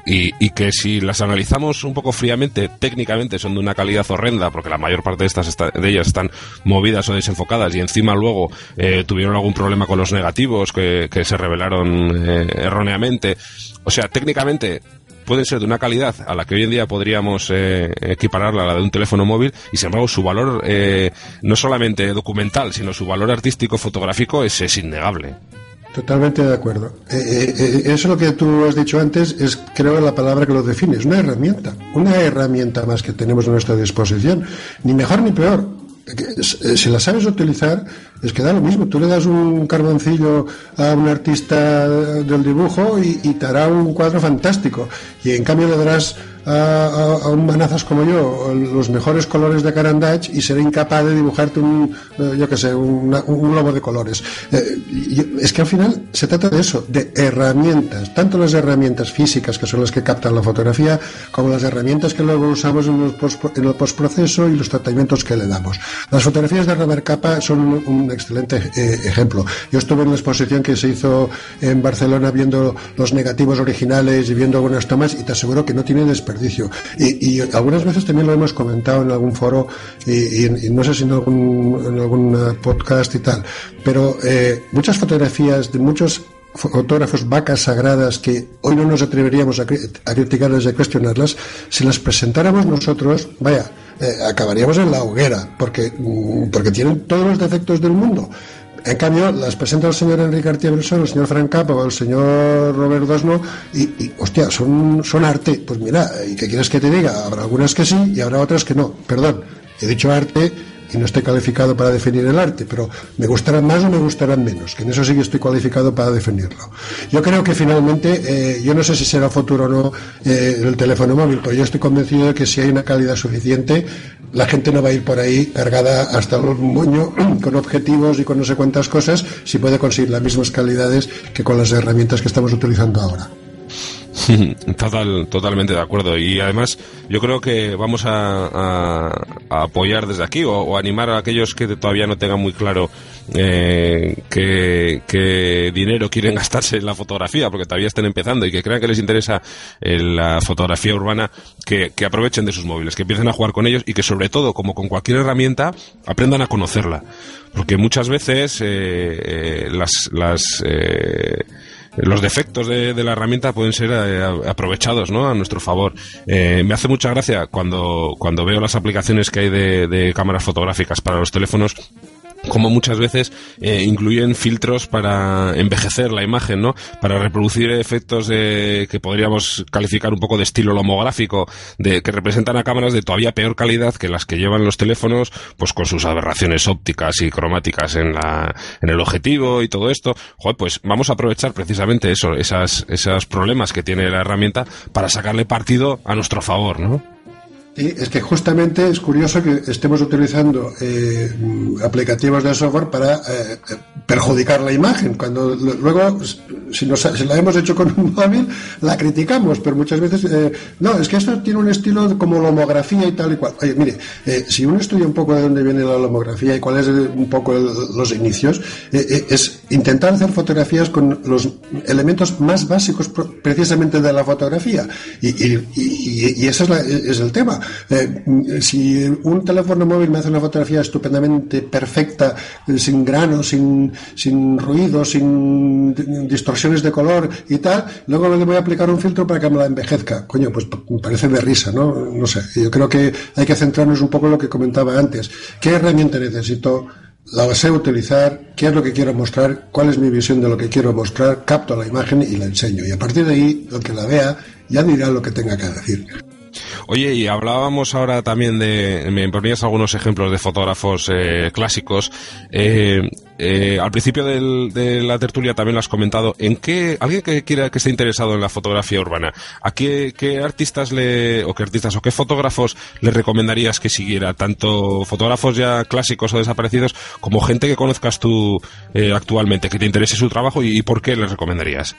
y, y, que si las analizamos un poco fríamente, técnicamente son de una calidad horrenda, porque la mayor parte de estas de ellas están movidas o desenfocadas y encima luego eh, tuvieron algún problema con los negativos que, se revelaron eh, erróneamente. O sea, técnicamente pueden ser de una calidad a la que hoy en día podríamos eh, equipararla a la de un teléfono móvil y sin embargo su valor eh, no solamente documental sino su valor artístico fotográfico es, es innegable. Totalmente de acuerdo. Eh, eso lo que tú has dicho antes es, creo, la palabra que lo define. Es una herramienta. Una herramienta más que tenemos a nuestra disposición. Ni mejor ni peor. Si la sabes utilizar, es que da lo mismo. Tú le das un carboncillo a un artista del dibujo y, te hará un cuadro fantástico. Y en cambio le darás a, un manazas como yo los mejores colores de Carandach y será incapaz de dibujarte un, eh, yo que sé, un globo de colores. Eh, es que al final se trata de eso, de herramientas, tanto las herramientas físicas que son las que captan la fotografía, como las herramientas que luego usamos en, el postproceso y los tratamientos que le damos. Las fotografías de Robert Capa son un excelente eh, ejemplo. Yo estuve en la exposición que se hizo en Barcelona viendo los negativos originales y viendo algunas tomas y te aseguro que no tiene desperdicio. Y, algunas veces también lo hemos comentado en algún foro y, no sé si en algún, en algún podcast y tal, pero eh, muchas fotografías de muchos fotógrafos vacas sagradas que hoy no nos atreveríamos a, a criticarlas y a cuestionarlas, si las presentáramos nosotros, vaya, eh, acabaríamos en la hoguera, porque, mm, porque tienen todos los defectos del mundo. En cambio, las presenta el señor Enrique Artiebreson, el señor Frank Capra o el señor Robert Dosno y, y, hostia, son, son arte. Pues mira, ¿y qué quieres que te diga? Habrá algunas que sí y habrá otras que no. Perdón, he dicho arte y no estoy calificado para definir el arte, pero me gustarán más o me gustarán menos, que en eso sí que estoy cualificado para definirlo. Yo creo que finalmente, eh, yo no sé si será futuro o no eh, el teléfono móvil, pero yo estoy convencido de que si hay una calidad suficiente, la gente no va a ir por ahí cargada hasta el moño con objetivos y con no sé cuántas cosas, si puede conseguir las mismas calidades que con las herramientas que estamos utilizando ahora. Total, totalmente de acuerdo. Y además, yo creo que vamos a, apoyar desde aquí o, animar a aquellos que todavía no tengan muy claro eh, qué, dinero quieren gastarse en la fotografía, porque todavía estén empezando y que crean que les interesa la fotografía urbana, que, aprovechen de sus móviles, que empiecen a jugar con ellos y que sobre todo, como con cualquier herramienta, aprendan a conocerla. Porque muchas veces eh, eh, las... las eh, los defectos de, la herramienta pueden ser eh, aprovechados ¿no? a nuestro favor. Eh, me hace mucha gracia cuando, cuando veo las aplicaciones que hay de cámaras fotográficas para los teléfonos como muchas veces eh, incluyen filtros para envejecer la imagen, ¿no? Para reproducir efectos de, que podríamos calificar un poco de estilo lomográfico, de que representan a cámaras de todavía peor calidad que las que llevan los teléfonos, pues con sus aberraciones ópticas y cromáticas en la, en el objetivo y todo esto. Joder, pues vamos a aprovechar precisamente eso, esas, esos problemas que tiene la herramienta para sacarle partido a nuestro favor, ¿no? Es que justamente es curioso que estemos utilizando eh, aplicativos de software para eh, perjudicar la imagen, cuando luego, si, nos, la hemos hecho con un móvil, la criticamos, pero muchas veces, eh, no, es que esto tiene un estilo como lomografía y tal y cual. Oye, mire, si uno estudia un poco de dónde viene la lomografía y cuáles son un poco los inicios, es intentar hacer fotografías con los elementos más básicos precisamente de la fotografía. Y, y, ese es el tema. Eh, si un teléfono móvil me hace una fotografía estupendamente perfecta, eh, sin granos, sin, sin ruido, sin distorsiones de color y tal, luego le voy a aplicar un filtro para que me la envejezca. Coño, pues parece de risa, ¿no? No sé. Yo creo que hay que centrarnos un poco en lo que comentaba antes. ¿Qué herramienta necesito? la sé utilizar, qué es lo que quiero mostrar, cuál es mi visión de lo que quiero mostrar, capto la imagen y la enseño. Y a partir de ahí, el que la vea ya dirá lo que tenga que decir. Oye, y hablábamos ahora también de, me ponías algunos ejemplos de fotógrafos eh, clásicos. Eh, eh, al principio de la tertulia también lo has comentado. ¿En qué, alguien que quiera que esté interesado en la fotografía urbana, a qué, artistas le, o qué artistas o qué fotógrafos le recomendarías que siguiera? Tanto fotógrafos ya clásicos o desaparecidos, como gente que conozcas tú actualmente, que te interese su trabajo y por qué les recomendarías?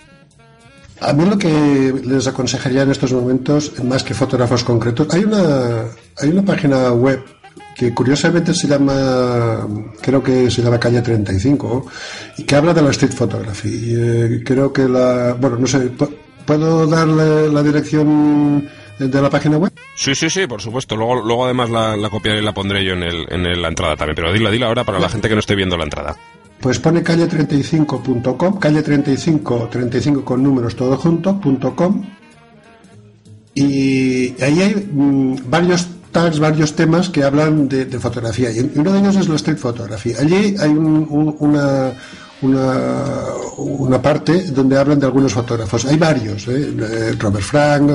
A mí lo que les aconsejaría en estos momentos, más que fotógrafos concretos, hay una, hay una página web que curiosamente se llama, creo que se llama Calle 35, y que habla de la street photography. Y, eh, creo que la, bueno, no sé, ¿puedo darle la dirección de la página web? Sí, sí, sí, por supuesto. Luego, luego además la, la copiaré y la pondré yo en, el, en la entrada también. Pero dila, dila ahora para la gente que no esté viendo la entrada. Pues pone calle35.com, calle 35, 35 con números todo junto.com y ahí hay mm, varios tags, varios temas que hablan de, fotografía y uno de ellos es la street photography. Allí hay una, una, parte donde hablan de algunos fotógrafos. Hay varios, ¿eh? Eh, Robert Frank,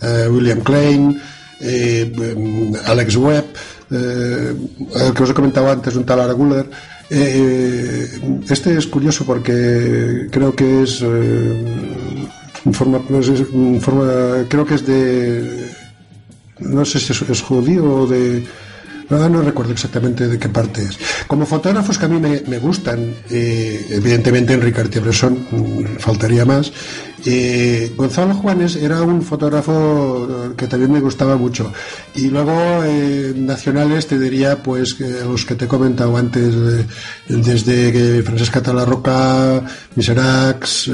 eh, William Klein, mm, Alex Webb, el que os he comentado antes, un tal Araguler. Eh, este es curioso porque creo que es, eh, forma, creo que es de, no sé si es, judío o de, no, no, recuerdo exactamente de qué parte es. Como fotógrafos que a mí me, gustan, eh, evidentemente Enrique Artiebresson, mm, faltaría más, eh, Gonzalo Juanes era un fotógrafo que también me gustaba mucho. Y luego, eh, nacionales, te diría, pues, los que te he comentado antes, eh, desde Francesca Talarroca, Miserax,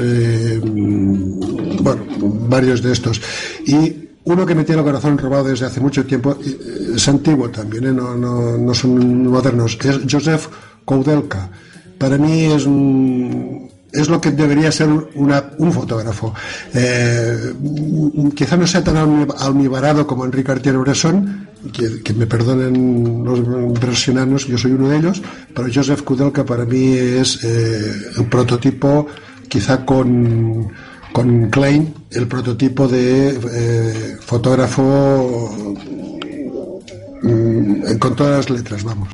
bueno, varios de estos. Y uno que me tiene el corazón robado desde hace mucho tiempo, es antiguo también, no, no, no son modernos, es Joseph Koudelka. Para mí es un es lo que debería ser un fotógrafo. Eh, quizá no sea tan almibarado como Enrique Artier-Bresson, que, me perdonen los impresionanos, yo soy uno de ellos, pero Joseph Kudelka para mí es eh, el prototipo, quizá con, con Klein, el prototipo de eh, fotógrafo mm, con todas las letras, vamos.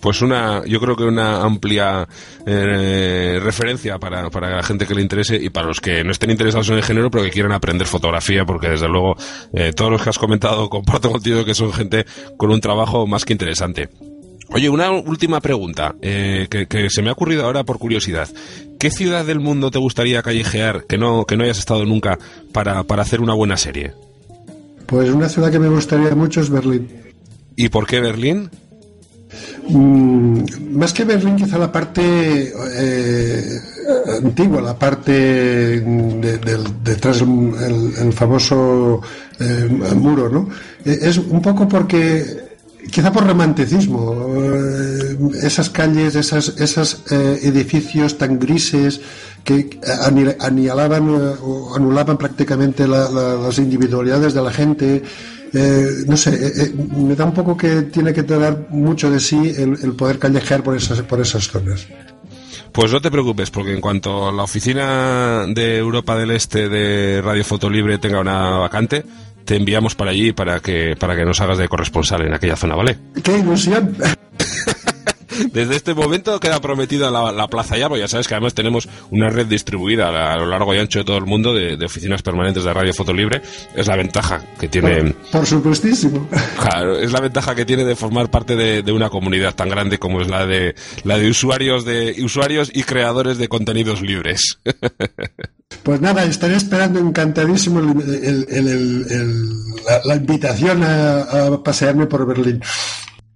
Pues una, yo creo que una amplia eh, referencia para, para la gente que le interese y para los que no estén interesados en el género pero que quieran aprender fotografía porque desde luego eh, todos los que has comentado comparto contigo que son gente con un trabajo más que interesante. Oye, una última pregunta eh, que, se me ha ocurrido ahora por curiosidad. ¿Qué ciudad del mundo te gustaría callejear que no, que no hayas estado nunca para, para hacer una buena serie? Pues una ciudad que me gustaría mucho es Berlín. ¿Y por qué Berlín? Mm, más que Berlín, quizá la parte eh, antigua, la parte de, detrás del el, famoso eh, muro, ¿no? Eh, es un poco porque quizá por romanticismo, esas calles, esas, esos edificios tan grises que anihilaban o anulaban prácticamente las individualidades de la gente, eh, no sé, eh, eh, me da un poco que tiene que tener mucho de sí el, poder callejear por esas, por esas zonas. Pues no te preocupes, porque en cuanto la oficina de Europa del Este de Radio Foto Libre tenga una vacante, te enviamos para allí para que, para que nos hagas de corresponsal en aquella zona, ¿vale? ¡Qué ilusión! Desde este momento queda prometida la, Plaza ya, ya sabes que además tenemos una red distribuida a, lo largo y ancho de todo el mundo de, oficinas permanentes de Radio Foto Libre. Es la ventaja que tiene. Por, supuestísimo. Claro, es la ventaja que tiene de formar parte de, una comunidad tan grande como es la de la de usuarios de usuarios y creadores de contenidos libres. Pues nada, estaré esperando encantadísimo la, invitación a pasearme por Berlín.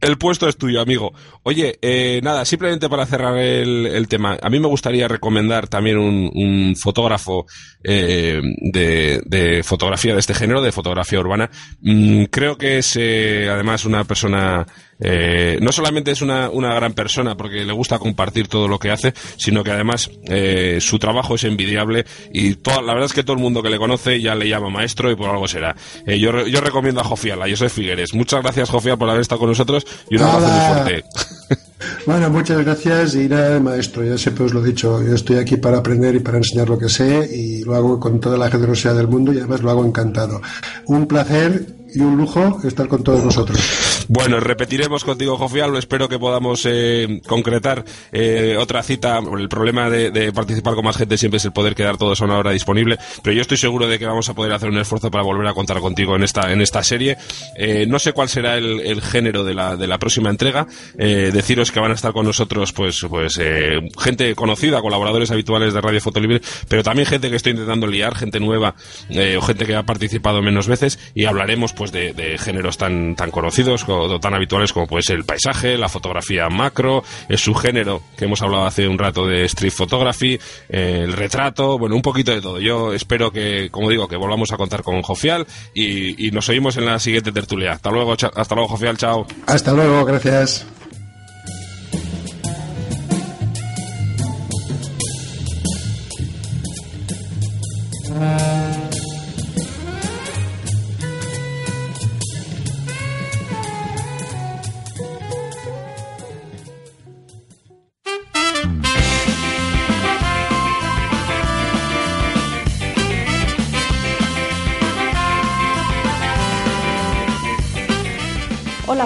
El puesto es tuyo, amigo. Oye, eh, nada, simplemente para cerrar el, tema, a mí me gustaría recomendar también un, fotógrafo eh, de, fotografía de este género, de fotografía urbana. Mm, creo que es eh, además una persona eh, no solamente es una, una, gran persona porque le gusta compartir todo lo que hace, sino que además eh, su trabajo es envidiable y toda, la verdad es que todo el mundo que le conoce ya le llama maestro y por algo será. Eh, yo, yo recomiendo a Jofial, a José Figueres. Muchas gracias, Jofial, por haber estado con nosotros y un abrazo muy fuerte. Bueno, muchas gracias y nada, maestro, ya siempre os lo he dicho, yo estoy aquí para aprender y para enseñar lo que sé y lo hago con toda la generosidad del mundo y además lo hago encantado. Un placer y un lujo estar con todos nosotros. Bueno, repetiremos contigo, Jofial. Espero que podamos eh, concretar eh, otra cita. El problema de, participar con más gente siempre es el poder quedar todos a una hora disponible. Pero yo estoy seguro de que vamos a poder hacer un esfuerzo para volver a contar contigo en esta, en esta serie. Eh, no sé cuál será el, género de la, de la próxima entrega. deciros que van a estar con nosotros, pues, pues gente conocida, colaboradores habituales de Radio Foto Libre, pero también gente que estoy intentando liar, gente nueva o gente que ha participado menos veces. Y hablaremos, pues, de, de géneros tan, tan conocidos tan habituales como puede ser el paisaje, la fotografía macro, el subgénero que hemos hablado hace un rato de street photography, el retrato, bueno, un poquito de todo. Yo espero que, como digo, que volvamos a contar con Jofial y, y nos oímos en la siguiente tertulia. Hasta luego, hasta luego, Jofial, chao. Hasta luego, gracias.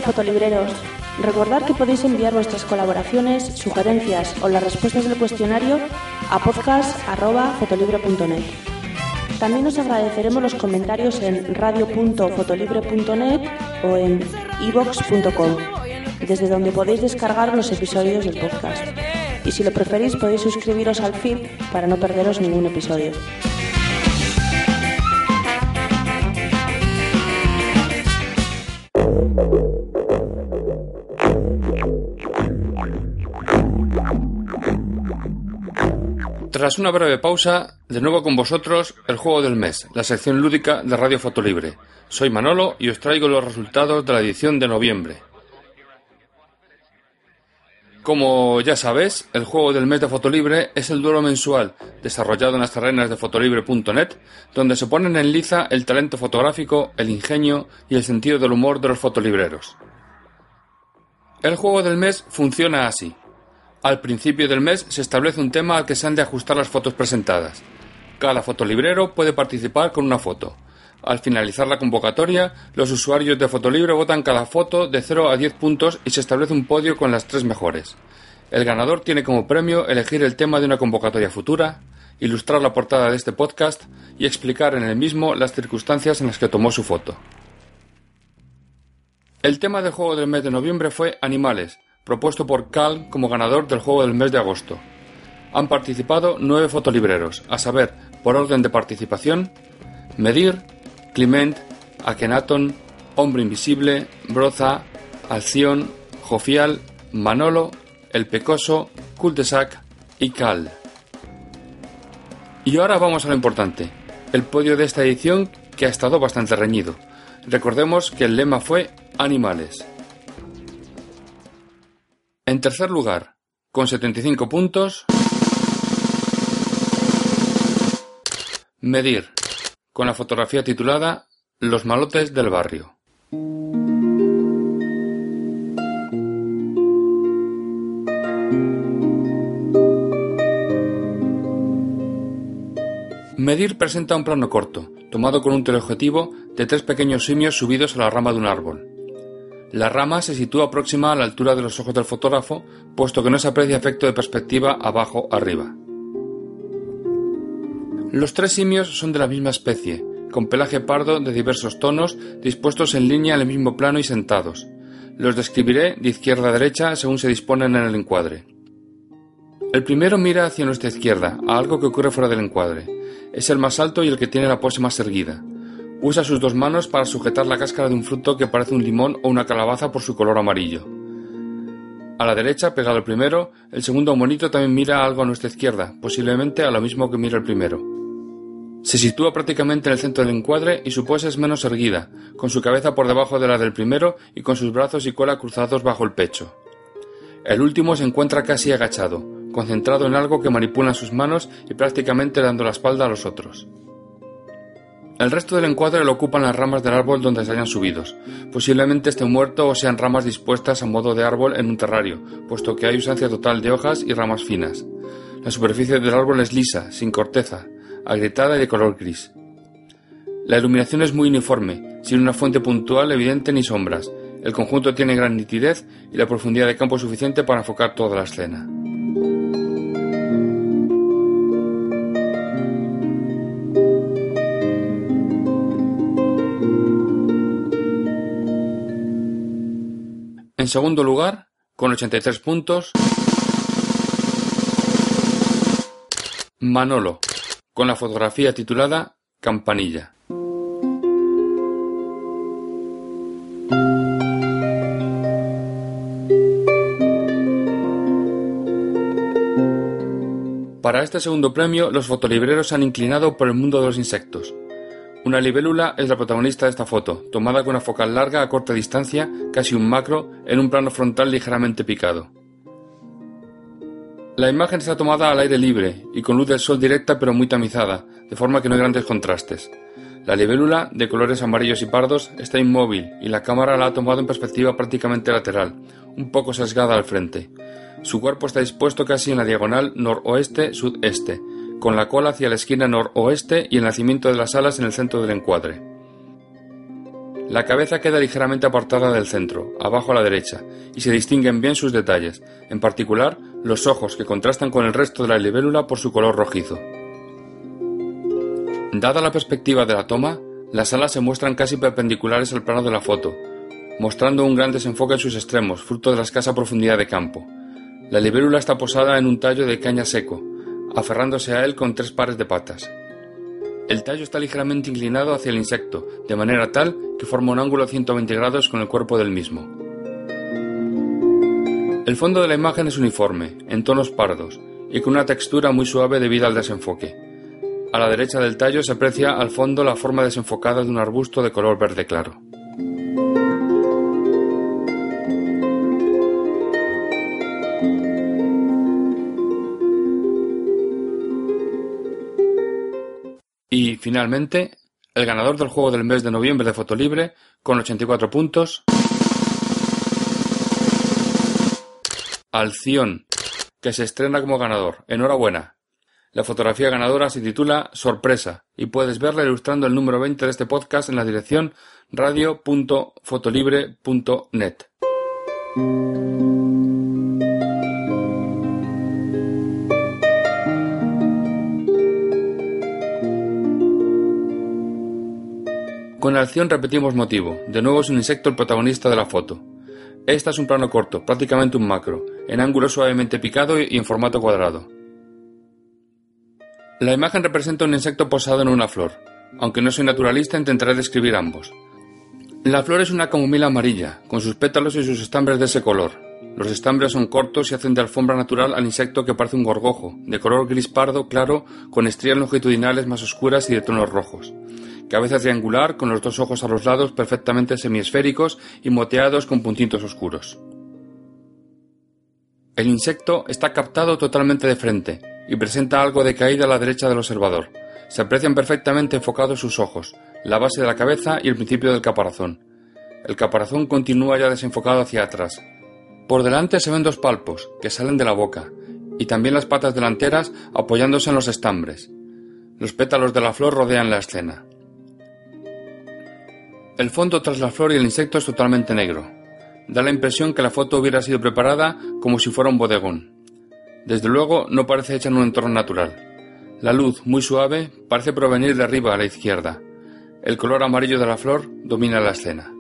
Fotolibreros. Recordad que podéis enviar vuestras colaboraciones, sugerencias o las respuestas del cuestionario a podcast.fotolibre.net. También os agradeceremos los comentarios en radio.fotolibre.net o en ivox.com, desde donde podéis descargar los episodios del podcast. Y si lo preferís podéis suscribiros al feed para no perderos ningún episodio. Tras una breve pausa, de nuevo con vosotros el juego del mes, la sección lúdica de Radio Fotolibre. Soy Manolo y os traigo los resultados de la edición de noviembre. Como ya sabes, el juego del mes de Fotolibre es el duelo mensual desarrollado en las terrenas de fotolibre.net, donde se ponen en liza el talento fotográfico, el ingenio y el sentido del humor de los fotolibreros. El juego del mes funciona así. Al principio del mes se establece un tema al que se han de ajustar las fotos presentadas. Cada fotolibrero puede participar con una foto. Al finalizar la convocatoria, los usuarios de Fotolibre votan cada foto de 0 a 10 puntos y se establece un podio con las tres mejores. El ganador tiene como premio elegir el tema de una convocatoria futura, ilustrar la portada de este podcast y explicar en el mismo las circunstancias en las que tomó su foto. El tema del juego del mes de noviembre fue Animales, propuesto por Cal como ganador del juego del mes de agosto. Han participado nueve fotolibreros, a saber, por orden de participación, Medir, Clement, Akenaton, Hombre Invisible, Broza, Alción, Jofial, Manolo, El Pecoso, Cultesac y Cal. Y ahora vamos a lo importante, el podio de esta edición que ha estado bastante reñido. Recordemos que el lema fue Animales. En tercer lugar, con 75 puntos, Medir, con la fotografía titulada Los malotes del barrio. Medir presenta un plano corto, tomado con un teleobjetivo de tres pequeños simios subidos a la rama de un árbol. La rama se sitúa próxima a la altura de los ojos del fotógrafo, puesto que no se aprecia efecto de perspectiva abajo-arriba. Los tres simios son de la misma especie, con pelaje pardo de diversos tonos, dispuestos en línea en el mismo plano y sentados. Los describiré de izquierda a derecha según se disponen en el encuadre. El primero mira hacia nuestra izquierda, a algo que ocurre fuera del encuadre. Es el más alto y el que tiene la pose más erguida. Usa sus dos manos para sujetar la cáscara de un fruto que parece un limón o una calabaza por su color amarillo. A la derecha, pegado al primero, el segundo monito también mira algo a nuestra izquierda, posiblemente a lo mismo que mira el primero. Se sitúa prácticamente en el centro del encuadre y su pose es menos erguida, con su cabeza por debajo de la del primero y con sus brazos y cola cruzados bajo el pecho. El último se encuentra casi agachado, concentrado en algo que manipula sus manos y prácticamente dando la espalda a los otros. El resto del encuadre lo ocupan las ramas del árbol donde se hayan subidos. Posiblemente esté muerto o sean ramas dispuestas a modo de árbol en un terrario, puesto que hay ausencia total de hojas y ramas finas. La superficie del árbol es lisa, sin corteza, agrietada y de color gris. La iluminación es muy uniforme, sin una fuente puntual evidente ni sombras. El conjunto tiene gran nitidez y la profundidad de campo suficiente para enfocar toda la escena. En segundo lugar, con 83 puntos, Manolo, con la fotografía titulada Campanilla. Para este segundo premio, los fotolibreros se han inclinado por el mundo de los insectos. Una libélula es la protagonista de esta foto, tomada con una focal larga a corta distancia, casi un macro, en un plano frontal ligeramente picado. La imagen está tomada al aire libre y con luz del sol directa pero muy tamizada, de forma que no hay grandes contrastes. La libélula, de colores amarillos y pardos, está inmóvil y la cámara la ha tomado en perspectiva prácticamente lateral, un poco sesgada al frente. Su cuerpo está dispuesto casi en la diagonal noroeste-sudeste, con la cola hacia la esquina noroeste y el nacimiento de las alas en el centro del encuadre. La cabeza queda ligeramente apartada del centro, abajo a la derecha, y se distinguen bien sus detalles, en particular los ojos que contrastan con el resto de la libélula por su color rojizo. Dada la perspectiva de la toma, las alas se muestran casi perpendiculares al plano de la foto, mostrando un gran desenfoque en sus extremos, fruto de la escasa profundidad de campo. La libélula está posada en un tallo de caña seco, aferrándose a él con tres pares de patas. El tallo está ligeramente inclinado hacia el insecto, de manera tal que forma un ángulo de 120 grados con el cuerpo del mismo. El fondo de la imagen es uniforme, en tonos pardos, y con una textura muy suave debido al desenfoque. A la derecha del tallo se aprecia al fondo la forma desenfocada de un arbusto de color verde claro. Y finalmente, el ganador del juego del mes de noviembre de Fotolibre, con 84 puntos, Alción, que se estrena como ganador. Enhorabuena. La fotografía ganadora se titula Sorpresa y puedes verla ilustrando el número 20 de este podcast en la dirección radio.fotolibre.net. Con la acción repetimos motivo. De nuevo es un insecto el protagonista de la foto. Esta es un plano corto, prácticamente un macro, en ángulo suavemente picado y en formato cuadrado. La imagen representa un insecto posado en una flor. Aunque no soy naturalista, intentaré describir ambos. La flor es una camomila amarilla, con sus pétalos y sus estambres de ese color. Los estambres son cortos y hacen de alfombra natural al insecto que parece un gorgojo, de color gris pardo claro, con estrías longitudinales más oscuras y de tonos rojos cabeza triangular con los dos ojos a los lados perfectamente semiesféricos y moteados con puntitos oscuros. El insecto está captado totalmente de frente y presenta algo de caída a la derecha del observador. Se aprecian perfectamente enfocados sus ojos, la base de la cabeza y el principio del caparazón. El caparazón continúa ya desenfocado hacia atrás. Por delante se ven dos palpos que salen de la boca y también las patas delanteras apoyándose en los estambres. Los pétalos de la flor rodean la escena. El fondo tras la flor y el insecto es totalmente negro. Da la impresión que la foto hubiera sido preparada como si fuera un bodegón. Desde luego no parece hecha en un entorno natural. La luz, muy suave, parece provenir de arriba a la izquierda. El color amarillo de la flor domina la escena.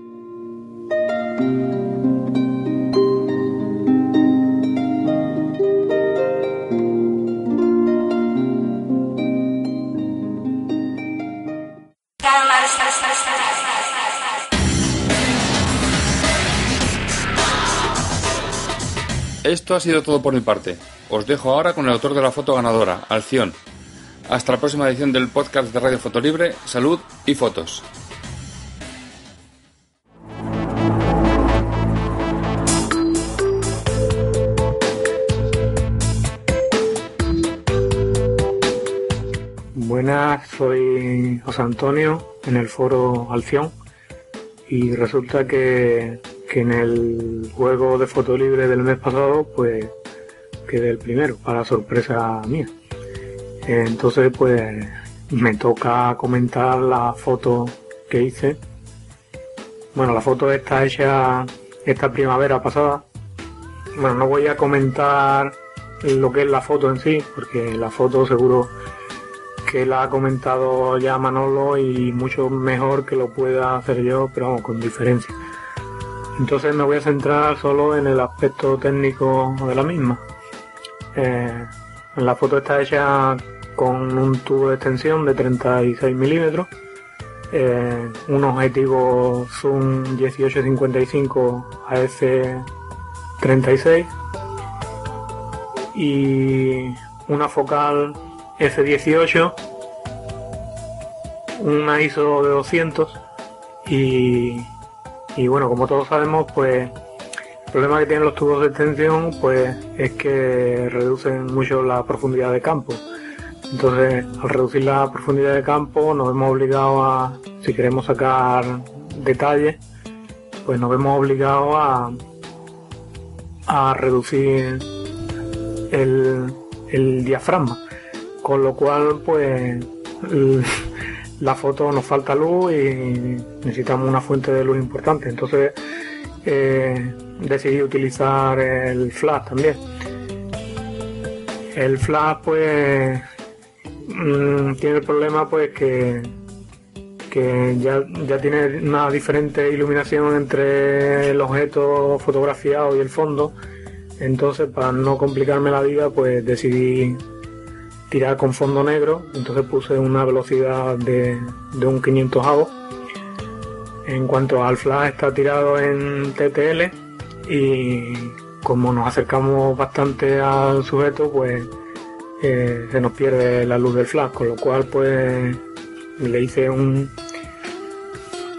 Esto ha sido todo por mi parte. Os dejo ahora con el autor de la foto ganadora, Alción. Hasta la próxima edición del podcast de Radio Fotolibre. Salud y fotos. Buenas, soy José Antonio en el foro Alción y resulta que que en el juego de foto libre del mes pasado, pues quedé el primero, para sorpresa mía. Entonces, pues me toca comentar la foto que hice. Bueno, la foto está hecha esta primavera pasada. Bueno, no voy a comentar lo que es la foto en sí, porque la foto seguro que la ha comentado ya Manolo y mucho mejor que lo pueda hacer yo, pero vamos, con diferencia. Entonces me voy a centrar solo en el aspecto técnico de la misma. Eh, la foto está hecha con un tubo de extensión de 36 milímetros, eh, un objetivo zoom 1855 AF 36 y una focal F18, una ISO de 200 y y bueno, como todos sabemos, pues el problema que tienen los tubos de extensión pues es que reducen mucho la profundidad de campo. Entonces, al reducir la profundidad de campo, nos vemos obligados a, si queremos sacar detalles, pues nos vemos obligados a, a reducir el, el diafragma. Con lo cual, pues, la foto nos falta luz y necesitamos una fuente de luz importante. Entonces eh, decidí utilizar el flash también. El flash pues mm, tiene el problema pues que, ya, ya tiene una diferente iluminación entre el objeto fotografiado y el fondo. Entonces para no complicarme la vida pues decidí tirar con fondo negro, entonces puse una velocidad de, un 500 avos. En cuanto al flash está tirado en TTL y como nos acercamos bastante al sujeto, pues eh, se nos pierde la luz del flash, con lo cual pues le hice un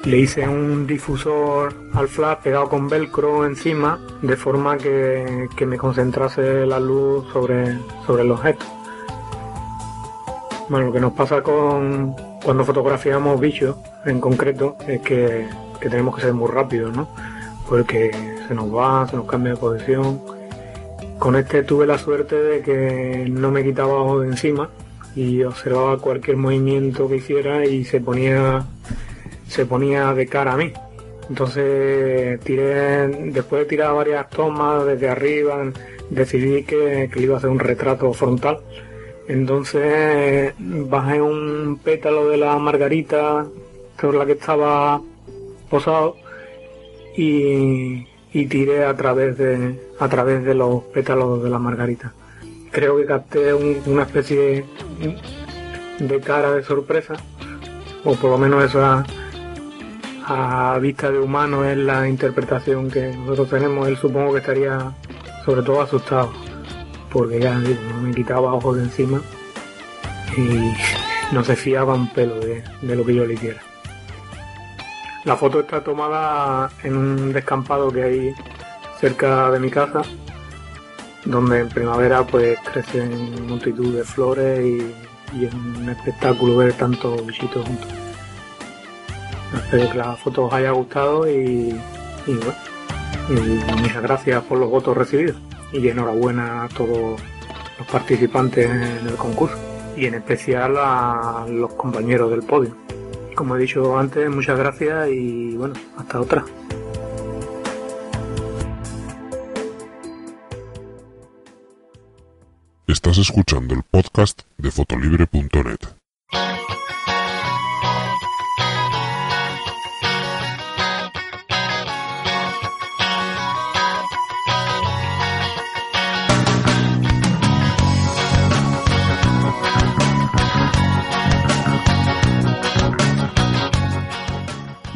le hice un difusor al flash pegado con velcro encima de forma que, que me concentrase la luz sobre, sobre el objeto. Bueno, lo que nos pasa con cuando fotografiamos bichos en concreto es que, que tenemos que ser muy rápidos, ¿no? Porque se nos va, se nos cambia de posición. Con este tuve la suerte de que no me quitaba ojo de encima y observaba cualquier movimiento que hiciera y se ponía se ponía de cara a mí. Entonces tiré, después de tirar varias tomas desde arriba, decidí que, que iba a hacer un retrato frontal. Entonces bajé un pétalo de la margarita sobre la que estaba posado y, y tiré a través de a través de los pétalos de la margarita. Creo que capté un- una especie de, cara de sorpresa, o por lo menos esa a vista de humano es la interpretación que nosotros tenemos. Él supongo que estaría sobre todo asustado, porque ya no me quitaba ojos de encima y no se fiaba un pelo de, de lo que yo le hiciera. La foto está tomada en un descampado que hay cerca de mi casa, donde en primavera pues crecen multitud de flores y, es un espectáculo ver tantos bichitos juntos. Espero que la foto os haya gustado y bueno, y muchas gracias por los votos recibidos y enhorabuena a todos los participantes en el concurso y en especial a los compañeros del podio. Como he dicho antes, muchas gracias y bueno, hasta otra. Estás escuchando el podcast de fotolibre.net.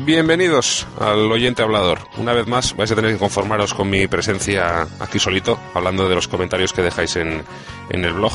Bienvenidos al oyente hablador. Una vez más vais a tener que conformaros con mi presencia aquí solito, hablando de los comentarios que dejáis en, en el blog.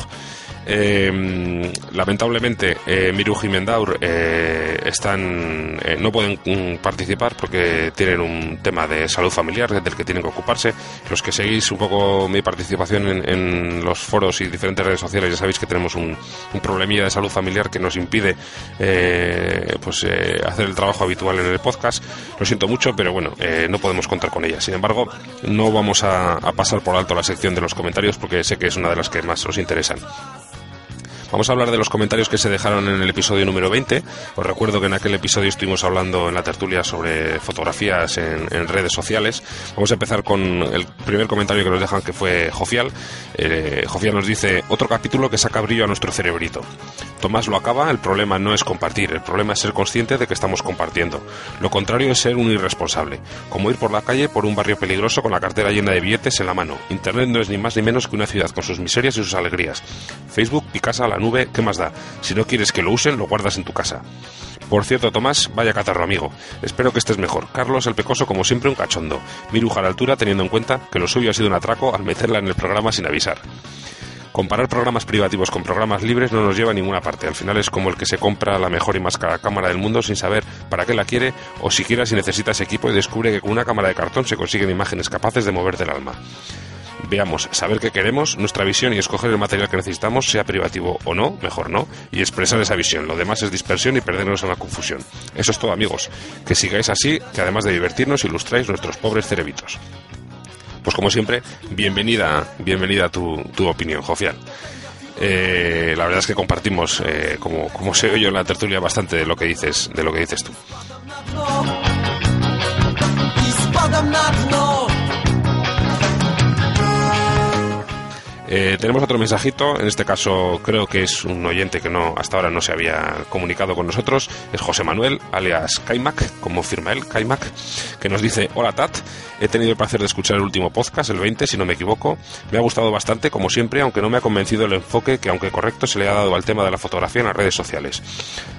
Eh, lamentablemente, eh, Miru y Mendaur eh, están, eh, no pueden mm, participar porque tienen un tema de salud familiar del que tienen que ocuparse. Los que seguís un poco mi participación en, los foros y diferentes redes sociales ya sabéis que tenemos un, un problemilla de salud familiar que nos impide eh, pues hacer el trabajo habitual en el podcast. Lo siento mucho, pero bueno, no podemos contar con ella. Sin embargo, no vamos a, a pasar por alto la sección de los comentarios porque sé que es una de las que más os interesan. Vamos a hablar de los comentarios que se dejaron en el episodio número 20. Os recuerdo que en aquel episodio estuvimos hablando en la tertulia sobre fotografías en, en redes sociales. Vamos a empezar con el primer comentario que nos dejan, que fue Jofial. Eh, Jofial nos dice, otro capítulo que saca brillo a nuestro cerebrito. Tomás lo acaba, el problema no es compartir, el problema es ser consciente de que estamos compartiendo. Lo contrario es ser un irresponsable, como ir por la calle por un barrio peligroso con la cartera llena de billetes en la mano. Internet no es ni más ni menos que una ciudad con sus miserias y sus alegrías. Facebook, Picasa, la nube, ¿qué más da? Si no quieres que lo usen, lo guardas en tu casa. Por cierto, Tomás, vaya catarro, amigo. Espero que estés mejor. Carlos, el pecoso, como siempre, un cachondo. Miruja a la altura, teniendo en cuenta que lo suyo ha sido un atraco al meterla en el programa sin avisar. Comparar programas privativos con programas libres no nos lleva a ninguna parte. Al final es como el que se compra la mejor y más cara cámara del mundo sin saber para qué la quiere o siquiera si necesita ese equipo y descubre que con una cámara de cartón se consiguen imágenes capaces de mover del alma. Veamos, saber qué queremos, nuestra visión y escoger el material que necesitamos, sea privativo o no, mejor no, y expresar esa visión. Lo demás es dispersión y perdernos en la confusión. Eso es todo, amigos. Que sigáis así, que además de divertirnos, ilustráis nuestros pobres cerebitos. Pues como siempre, bienvenida, bienvenida tu, tu opinión, Jofial. Eh, la verdad es que compartimos, eh, como, como sé yo en la tertulia, bastante de lo que dices, de lo que dices tú. Eh, tenemos otro mensajito, en este caso creo que es un oyente que no hasta ahora no se había comunicado con nosotros, es José Manuel, alias Kaimak, como firma él, Kaimak, que nos dice, hola Tat, he tenido el placer de escuchar el último podcast, el 20, si no me equivoco, me ha gustado bastante, como siempre, aunque no me ha convencido el enfoque que, aunque correcto, se le ha dado al tema de la fotografía en las redes sociales.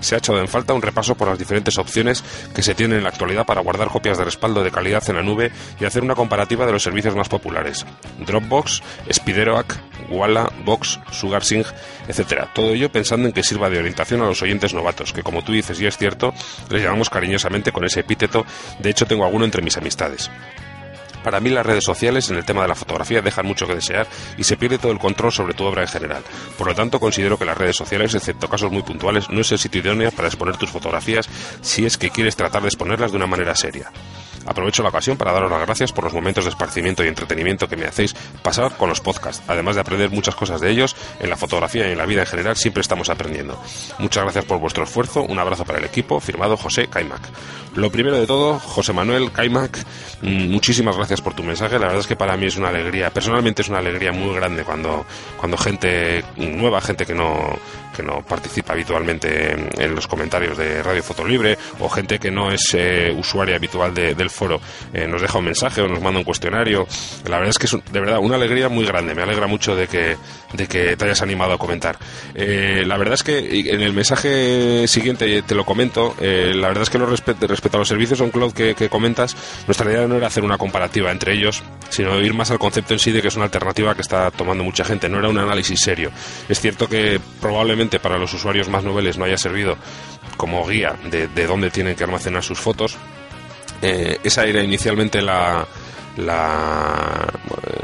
Se ha echado en falta un repaso por las diferentes opciones que se tienen en la actualidad para guardar copias de respaldo de calidad en la nube y hacer una comparativa de los servicios más populares. Dropbox, Spideroac, Walla, Box, SugarSync, etcétera. Todo ello pensando en que sirva de orientación a los oyentes novatos, que como tú dices y es cierto, les llamamos cariñosamente con ese epíteto, de hecho tengo alguno entre mis amistades. Para mí las redes sociales en el tema de la fotografía dejan mucho que desear y se pierde todo el control sobre tu obra en general. Por lo tanto, considero que las redes sociales, excepto casos muy puntuales, no es el sitio idóneo para exponer tus fotografías si es que quieres tratar de exponerlas de una manera seria. Aprovecho la ocasión para daros las gracias por los momentos de esparcimiento y entretenimiento que me hacéis pasar con los podcasts. Además de aprender muchas cosas de ellos, en la fotografía y en la vida en general siempre estamos aprendiendo. Muchas gracias por vuestro esfuerzo, un abrazo para el equipo, firmado José Caimac. Lo primero de todo, José Manuel Caimac, mm, muchísimas gracias por tu mensaje. La verdad es que para mí es una alegría, personalmente es una alegría muy grande cuando, cuando gente nueva, gente que no, que no participa habitualmente en, los comentarios de Radio Fotolibre o gente que no es eh, usuaria habitual del foro eh, nos deja un mensaje o nos manda un cuestionario. La verdad es que es de verdad una alegría muy grande. Me alegra mucho de que, de que te hayas animado a comentar. Eh, la verdad es que en el mensaje siguiente te lo comento. la verdad es que no respecto, respecto a los servicios on cloud que, que comentas, nuestra idea no era hacer una comparativa entre ellos, sino ir más al concepto en sí de que es una alternativa que está tomando mucha gente. No era un análisis serio. Es cierto que probablemente para los usuarios más noveles no haya servido como guía de, dónde tienen que almacenar sus fotos. Eh, esa era inicialmente la, la,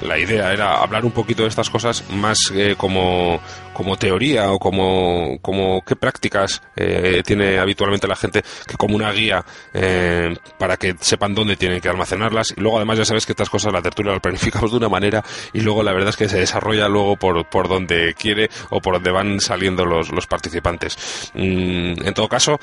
la, idea era hablar un poquito de estas cosas más eh, como, como teoría o como, como qué prácticas eh, tiene habitualmente la gente que como una guía eh, para que sepan dónde tienen que almacenarlas y luego además ya sabes que estas cosas la tertulia la planificamos de una manera y luego la verdad es que se desarrolla luego por, por donde quiere o por donde van saliendo los, los participantes. Mm, en todo caso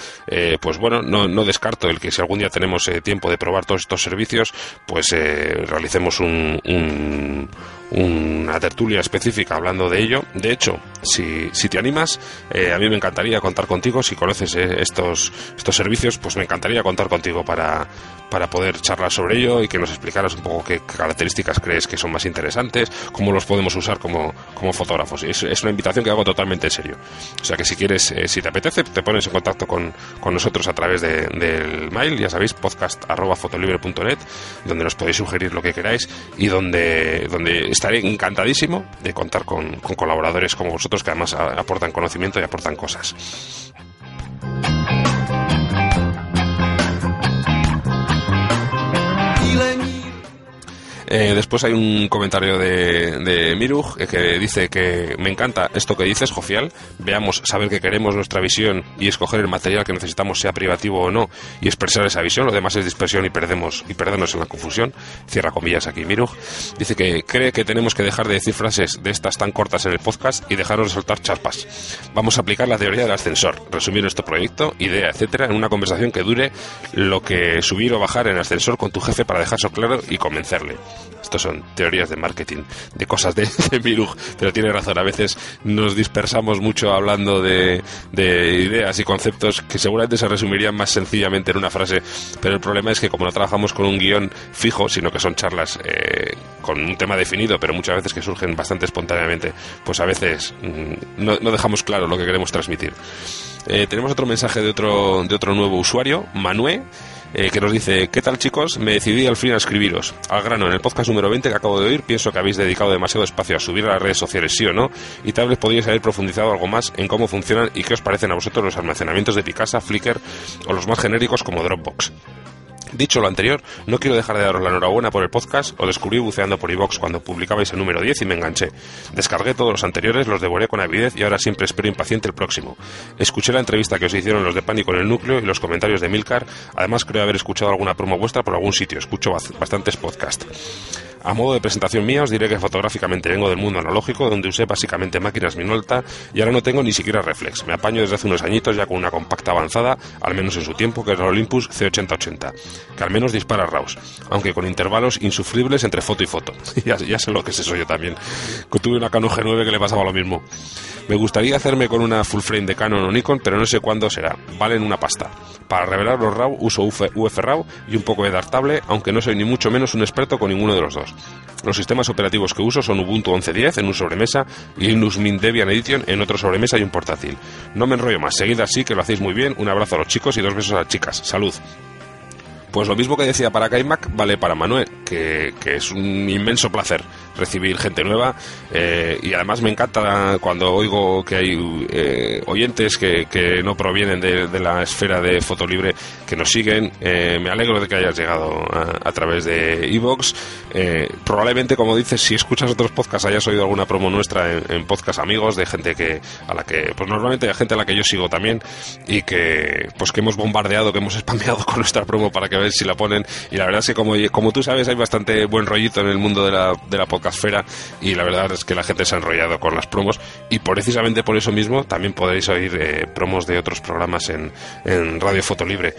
pues bueno no, no descarto el que si algún día tenemos tiempo de probar todos estos servicios pues realicemos un, una tertulia específica hablando de ello. De hecho, si, si te animas, eh, a mí me encantaría contar contigo. Si conoces eh, estos, estos servicios, pues me encantaría contar contigo para, para poder charlar sobre ello y que nos explicaras un poco qué características crees que son más interesantes, cómo los podemos usar como, como fotógrafos. Es, es una invitación que hago totalmente en serio. O sea que si quieres, eh, si te apetece, te pones en contacto con, con nosotros a través de, del mail, ya sabéis, podcast.fotolibre.net, donde nos podéis sugerir lo que queráis y donde, donde estaré encantadísimo de contar con, con colaboradores como vosotros que además aportan conocimiento y aportan cosas. Eh, después hay un comentario de, de Miruj eh, que dice que me encanta esto que dices, Jofial. Veamos, saber que queremos nuestra visión y escoger el material que necesitamos, sea privativo o no, y expresar esa visión. Lo demás es dispersión y perdemos y perdernos en la confusión. Cierra comillas aquí Miruj. Dice que cree que tenemos que dejar de decir frases de estas tan cortas en el podcast y dejarnos de soltar chaspas. Vamos a aplicar la teoría del ascensor, resumir nuestro proyecto, idea, etcétera, en una conversación que dure lo que subir o bajar en el ascensor con tu jefe para dejarlo claro y convencerle. Estos son teorías de marketing, de cosas de, de pero tiene razón. A veces nos dispersamos mucho hablando de, ideas y conceptos que seguramente se resumirían más sencillamente en una frase, pero el problema es que como no trabajamos con un guion fijo, sino que son charlas eh, con un tema definido, pero muchas veces que surgen bastante espontáneamente, pues a veces mm, no, dejamos claro lo que queremos transmitir. Eh, tenemos otro mensaje de otro, de otro nuevo usuario, Manuel eh, que nos dice, ¿qué tal chicos? Me decidí al fin a escribiros. Al grano, en el podcast número 20 que acabo de oír, pienso que habéis dedicado demasiado espacio a subir a las redes sociales, sí o no, y tal vez podríais haber profundizado algo más en cómo funcionan y qué os parecen a vosotros los almacenamientos de Picasa, Flickr o los más genéricos como Dropbox. Dicho lo anterior, no quiero dejar de daros la enhorabuena por el podcast. o descubrí buceando por iVox cuando publicabais el número 10 y me enganché. Descargué todos los anteriores, los devoré con avidez y ahora siempre espero impaciente el próximo. Escuché la entrevista que os hicieron los de Pánico en el núcleo y los comentarios de Milcar. Además, creo haber escuchado alguna promo vuestra por algún sitio. Escucho bastantes podcasts. A modo de presentación mía os diré que fotográficamente vengo del mundo analógico, donde usé básicamente máquinas Minolta y ahora no tengo ni siquiera reflex. Me apaño desde hace unos añitos ya con una compacta avanzada, al menos en su tiempo, que es la Olympus C8080, que al menos dispara RAWs, aunque con intervalos insufribles entre foto y foto. ya, sé lo que es eso yo también. Tuve una Canon G9 que le pasaba lo mismo. Me gustaría hacerme con una full frame de Canon o Nikon, pero no sé cuándo será. Valen una pasta. Para revelar los RAW uso UF, RAW y un poco de Dartable, aunque no soy ni mucho menos un experto con ninguno de los dos. Los sistemas operativos que uso son Ubuntu 11.10 en un sobremesa y Linux Mint Debian Edition en otro sobremesa y un portátil. No me enrollo más, seguid así que lo hacéis muy bien. Un abrazo a los chicos y dos besos a las chicas. Salud Pues lo mismo que decía para Kaimak, vale para Manuel, que, que es un inmenso placer recibir gente nueva eh, y además me encanta cuando oigo que hay eh, oyentes que, que, no provienen de, de, la esfera de Fotolibre que nos siguen. Eh, me alegro de que hayas llegado a, a través de Evox. probablemente, como dices, si escuchas otros podcasts hayas oído alguna promo nuestra en, en podcast amigos de gente que a la que, pues normalmente hay gente a la que yo sigo también y que, pues que hemos bombardeado, que hemos spameado con nuestra promo para que vean si la ponen. Y la verdad es que como, como tú sabes hay bastante buen rollito en el mundo de la, de la podcast esfera y la verdad es que la gente se ha enrollado con las promos y precisamente por eso mismo también podréis oír eh, promos de otros programas en, en Radio Fotolibre.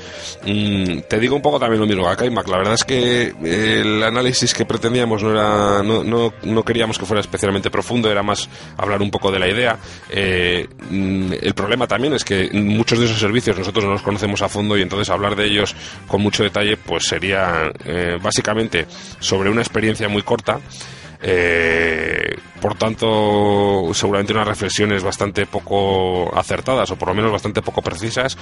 Mm, te digo un poco también lo mismo a Kaimak, la verdad es que eh, el análisis que pretendíamos no era no, no, no, queríamos que fuera especialmente profundo, era más hablar un poco de la idea. Eh, mm, el problema también es que muchos de esos servicios nosotros no los conocemos a fondo y entonces hablar de ellos con mucho detalle pues sería eh, básicamente sobre una experiencia muy corta eh, por tanto, seguramente unas reflexiones bastante poco acertadas o por lo menos bastante poco precisas.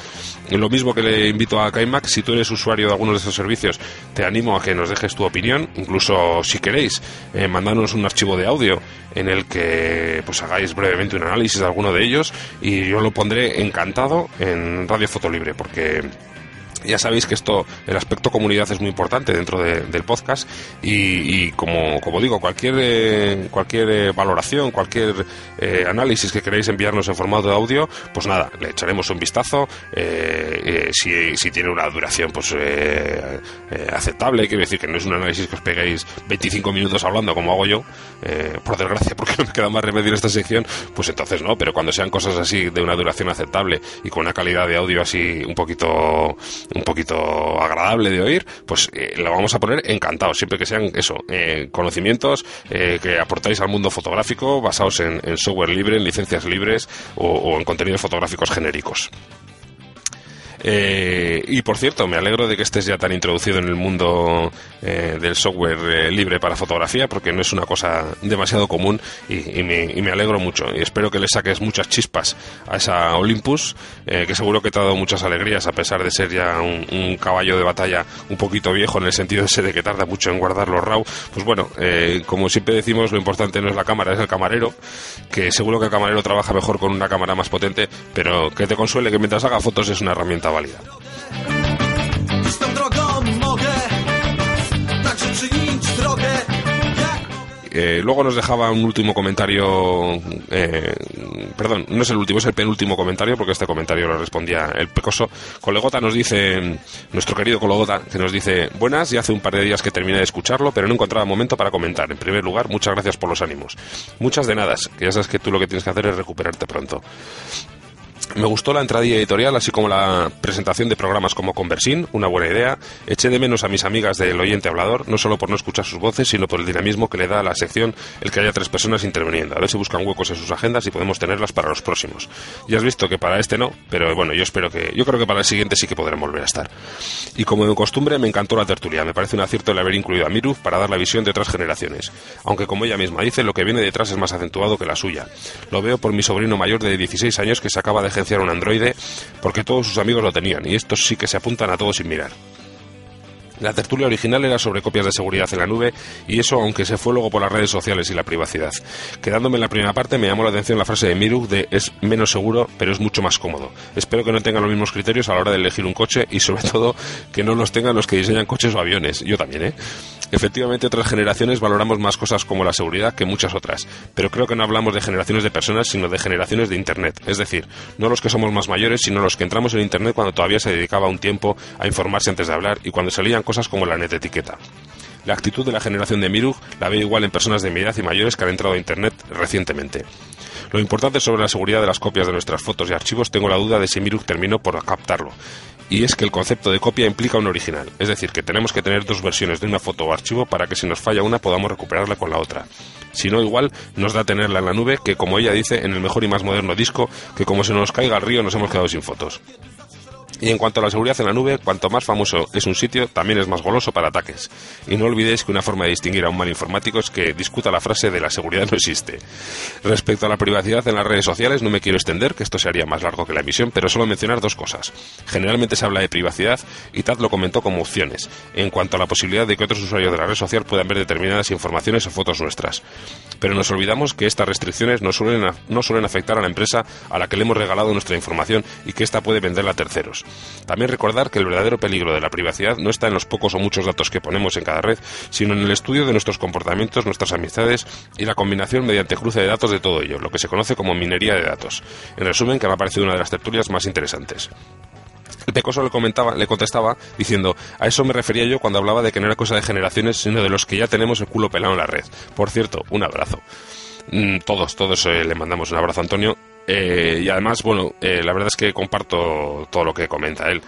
Lo mismo que le invito a Kaimak, si tú eres usuario de algunos de estos servicios, te animo a que nos dejes tu opinión, incluso si queréis, eh, mandarnos un archivo de audio en el que pues hagáis brevemente un análisis de alguno de ellos y yo lo pondré encantado en Radio Fotolibre porque ya sabéis que esto, el aspecto comunidad es muy importante dentro de, del podcast y, como, como, digo, cualquier, eh, cualquier eh, valoración, cualquier eh, análisis que queráis enviarnos en formato de audio, pues nada, le echaremos un vistazo. Eh, eh, si, si, tiene una duración pues aceptable, quiero decir que no es un análisis que os peguéis 25 minutos hablando como hago yo, por desgracia, porque no me queda más remedio en esta sección, pues entonces no, pero cuando sean cosas así de una duración aceptable y con una calidad de audio así un poquito un poquito agradable de oír, pues eh, lo vamos a poner encantado, siempre que sean eso, eh, conocimientos eh, que aportáis al mundo fotográfico basados en, software libre, en licencias libres o en contenidos fotográficos genéricos. Eh, y por cierto, me alegro de que estés ya tan introducido en el mundo eh, del software eh, libre para fotografía, porque no es una cosa demasiado común y, me, y, me, alegro mucho. Y espero que le saques muchas chispas a esa Olympus, eh, que seguro que te ha dado muchas alegrías, a pesar de ser ya un, un, caballo de batalla un poquito viejo en el sentido ese de que tarda mucho en guardar los RAW. Pues bueno, eh, como siempre decimos, lo importante no es la cámara, es el camarero, que seguro que el camarero trabaja mejor con una cámara más potente, pero que te consuele que mientras haga fotos es una herramienta válida. Eh, luego nos dejaba un último comentario, eh, perdón, no es el último, es el penúltimo comentario, porque este comentario lo respondía el pecoso. Colegota nos dice, nuestro querido Colegota, que nos dice, buenas, ya hace un par de días que terminé de escucharlo, pero no encontraba momento para comentar. En primer lugar, muchas gracias por los ánimos. Muchas de nada, que ya sabes que tú lo que tienes que hacer es recuperarte pronto. Me gustó la entradilla editorial, así como la presentación de programas como Conversin, una buena idea. Eché de menos a mis amigas del oyente hablador, no solo por no escuchar sus voces, sino por el dinamismo que le da a la sección el que haya tres personas interviniendo. A ver si buscan huecos en sus agendas y podemos tenerlas para los próximos. Ya has visto que para este no, pero bueno, yo espero que, yo creo que para el siguiente sí que podremos volver a estar. Y como de costumbre, me encantó la tertulia. Me parece un acierto el haber incluido a Miru para dar la visión de otras generaciones. Aunque como ella misma dice, lo que viene detrás es más acentuado que la suya. Lo veo por mi sobrino mayor de 16 años que se acaba de agenciar un androide porque todos sus amigos lo tenían y estos sí que se apuntan a todos sin mirar. La tertulia original era sobre copias de seguridad en la nube y eso aunque se fue luego por las redes sociales y la privacidad. Quedándome en la primera parte me llamó la atención la frase de Miru de es menos seguro pero es mucho más cómodo. Espero que no tengan los mismos criterios a la hora de elegir un coche y sobre todo que no los tengan los que diseñan coches o aviones. Yo también, ¿eh? Efectivamente otras generaciones valoramos más cosas como la seguridad que muchas otras, pero creo que no hablamos de generaciones de personas sino de generaciones de Internet. Es decir, no los que somos más mayores sino los que entramos en Internet cuando todavía se dedicaba un tiempo a informarse antes de hablar y cuando salían cosas como la etiqueta. La actitud de la generación de Mirug la veo igual en personas de mi edad y mayores que han entrado a Internet recientemente. Lo importante sobre la seguridad de las copias de nuestras fotos y archivos tengo la duda de si Mirug terminó por captarlo. Y es que el concepto de copia implica un original, es decir, que tenemos que tener dos versiones de una foto o archivo para que si nos falla una podamos recuperarla con la otra. Si no, igual nos da tenerla en la nube que, como ella dice, en el mejor y más moderno disco, que como se nos caiga al río nos hemos quedado sin fotos. Y en cuanto a la seguridad en la nube, cuanto más famoso es un sitio, también es más goloso para ataques. Y no olvidéis que una forma de distinguir a un mal informático es que discuta la frase de la seguridad no existe. Respecto a la privacidad en las redes sociales, no me quiero extender, que esto se haría más largo que la emisión, pero solo mencionar dos cosas. Generalmente se habla de privacidad y Tad lo comentó como opciones, en cuanto a la posibilidad de que otros usuarios de la red social puedan ver determinadas informaciones o fotos nuestras. Pero nos olvidamos que estas restricciones no suelen, no suelen afectar a la empresa a la que le hemos regalado nuestra información y que ésta puede venderla a terceros. También recordar que el verdadero peligro de la privacidad no está en los pocos o muchos datos que ponemos en cada red, sino en el estudio de nuestros comportamientos, nuestras amistades y la combinación mediante cruce de datos de todo ello, lo que se conoce como minería de datos. En resumen, que me ha parecido una de las tertulias más interesantes. Pecoso le, comentaba, le contestaba diciendo, a eso me refería yo cuando hablaba de que no era cosa de generaciones, sino de los que ya tenemos el culo pelado en la red. Por cierto, un abrazo. Mm, todos, todos eh, le mandamos un abrazo a Antonio. Eh, y además, bueno, eh, la verdad es que comparto todo lo que comenta él.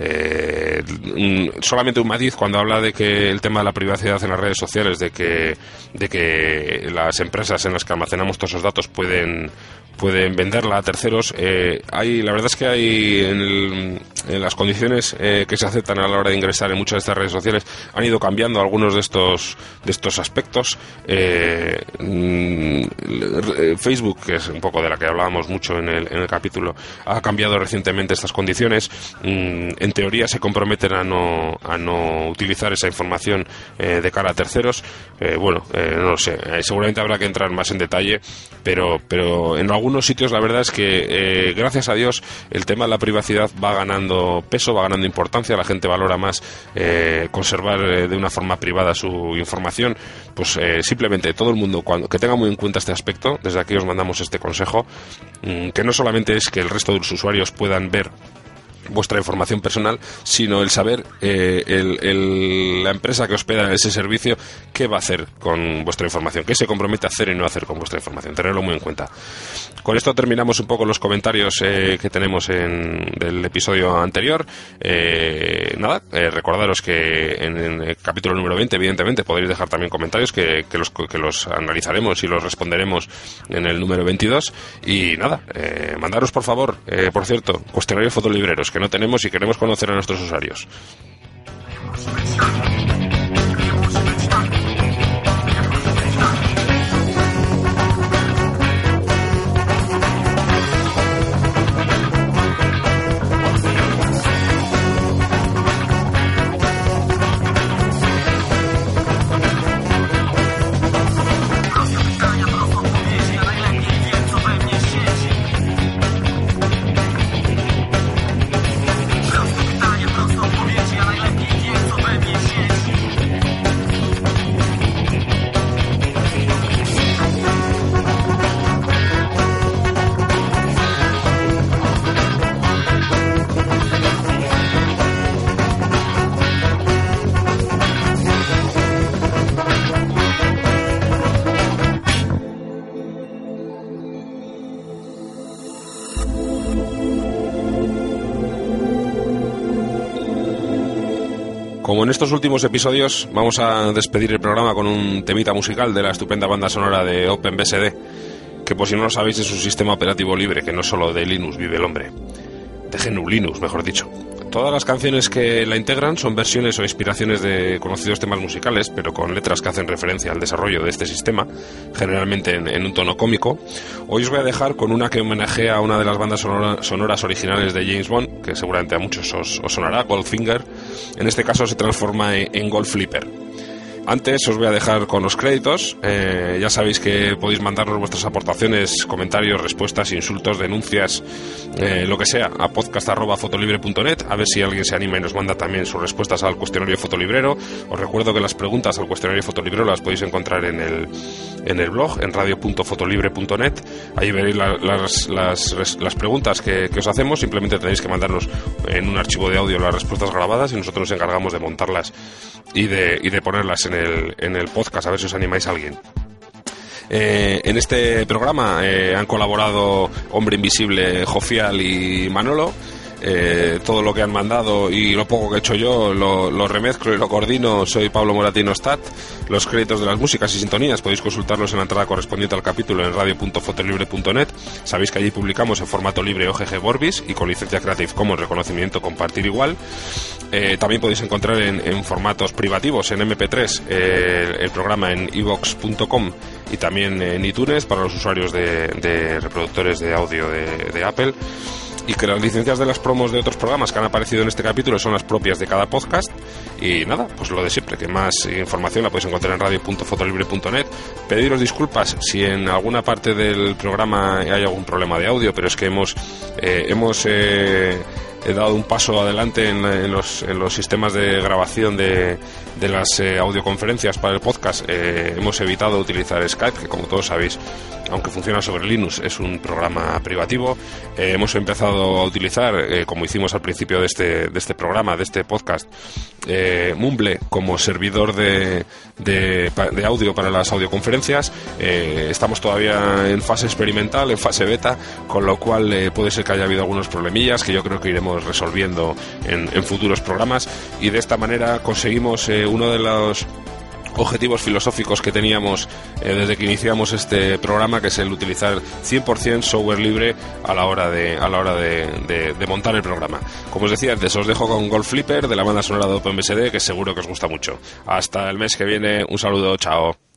Mm, solamente un matiz cuando habla de que el tema de la privacidad en las redes sociales, de que, de que las empresas en las que almacenamos todos esos datos pueden pueden venderla a terceros. Eh, hay, la verdad es que hay en, las condiciones eh, que se aceptan a la hora de ingresar en muchas de estas redes sociales han ido cambiando algunos de estos de estos aspectos. Eh, mm, Facebook, que es un poco de la que hablábamos mucho en el, en el capítulo, ha cambiado recientemente estas condiciones. Mm, en teoría se comprometen a no a no utilizar esa información de cara a terceros. bueno, no lo sé. seguramente habrá que entrar más en detalle, pero pero en algunos sitios la verdad es que, eh, gracias a Dios, el tema de la privacidad va ganando peso, va ganando importancia, la gente valora más eh, conservar eh, de una forma privada su información. Pues simplemente todo el mundo cuando, que tenga muy en cuenta este aspecto, desde aquí os mandamos este consejo, mm, que no solamente es que el resto de los usuarios puedan ver vuestra información personal, sino el saber eh, el, la empresa que hospeda ese servicio qué va a hacer con vuestra información, qué se compromete a hacer y no hacer con vuestra información. Tenerlo muy en cuenta. Con esto terminamos un poco los comentarios eh, que tenemos en del episodio anterior. Eh, nada, recordaros que en, el capítulo número 20, evidentemente, podéis dejar también comentarios que, los, que los analizaremos y los responderemos en el número 22. Y nada, mandaros por favor, por cierto, cuestionarios fotolibreros no tenemos y queremos conocer a nuestros usuarios. Estos últimos episodios, vamos a despedir el programa con un temita musical de la estupenda banda sonora de OpenBSD, que por si no lo sabéis es un sistema operativo libre que no solo de Linux vive el hombre, de GNU Linux, mejor dicho. Todas las canciones que la integran son versiones o inspiraciones de conocidos temas musicales, pero con letras que hacen referencia al desarrollo de este sistema, generalmente en, un tono cómico. Hoy os voy a dejar con una que homenajea a una de las bandas sonoras originales de James Bond, que seguramente a muchos os, sonará, Goldfinger. En este caso se transforma en, en Gold Flipper. Antes os voy a dejar con los créditos. Eh, ya sabéis que podéis mandarnos vuestras aportaciones, comentarios, respuestas, insultos, denuncias, eh, lo que sea, a podcast.fotolibre.net. A ver si alguien se anima y nos manda también sus respuestas al cuestionario fotolibrero. Os recuerdo que las preguntas al cuestionario fotolibrero las podéis encontrar en el, en el blog, en radio.fotolibre.net. Ahí veréis las, las, preguntas que, que os hacemos. Simplemente tenéis que mandarnos en un archivo de audio las respuestas grabadas y nosotros nos encargamos de montarlas y de, y de ponerlas en el, en el podcast, a ver si os animáis a alguien. Eh, en este programa eh, han colaborado Hombre Invisible, Jofial y Manolo. Eh, todo lo que han mandado y lo poco que he hecho yo lo, lo remezclo y lo coordino. Soy Pablo Moratino Stat. Los créditos de las músicas y sintonías podéis consultarlos en la entrada correspondiente al capítulo en radio.fotolibre.net. Sabéis que allí publicamos en formato libre OGG Vorbis y con licencia Creative Commons reconocimiento compartir igual. Eh, también podéis encontrar en, formatos privativos en MP3 eh, el programa en evox.com y también en iTunes para los usuarios de, reproductores de audio de Apple y que las licencias de las promos de otros programas que han aparecido en este capítulo son las propias de cada podcast. Y nada, pues lo de siempre, que más información la podéis encontrar en radio.fotolibre.net. Pediros disculpas si en alguna parte del programa hay algún problema de audio, pero es que hemos, eh, hemos eh, dado un paso adelante en, los, en los sistemas de grabación de, de las eh, audioconferencias para el podcast. hemos evitado utilizar Skype, que como todos sabéis aunque funciona sobre Linux, es un programa privativo. Eh, hemos empezado a utilizar, eh, como hicimos al principio de este, de este programa, de este podcast, eh, Mumble como servidor de, de, audio para las audioconferencias. estamos todavía en fase experimental, en fase beta, con lo cual puede ser que haya habido algunos problemillas que yo creo que iremos resolviendo en, en futuros programas. Y de esta manera conseguimos uno de los objetivos filosóficos que teníamos eh, desde que iniciamos este programa, que es el utilizar 100% software libre a la hora de a la hora de, montar el programa. Como os decía antes, os dejo con Golf Flipper de la banda sonora de OpenBSD, que seguro que os gusta mucho. Hasta el mes que viene, un saludo, chao.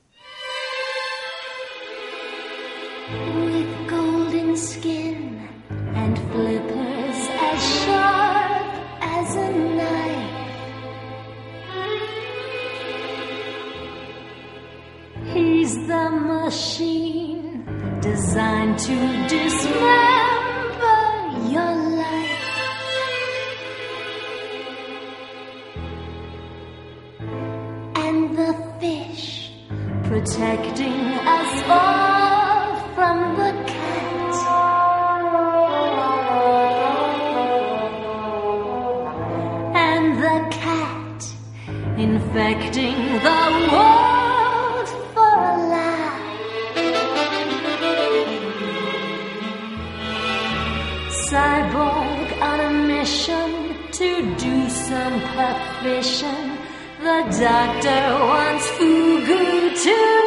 Designed to dismember your life. And the fish protecting us all from the cat. And the cat infecting the world. suspicion. The doctor wants fugu too.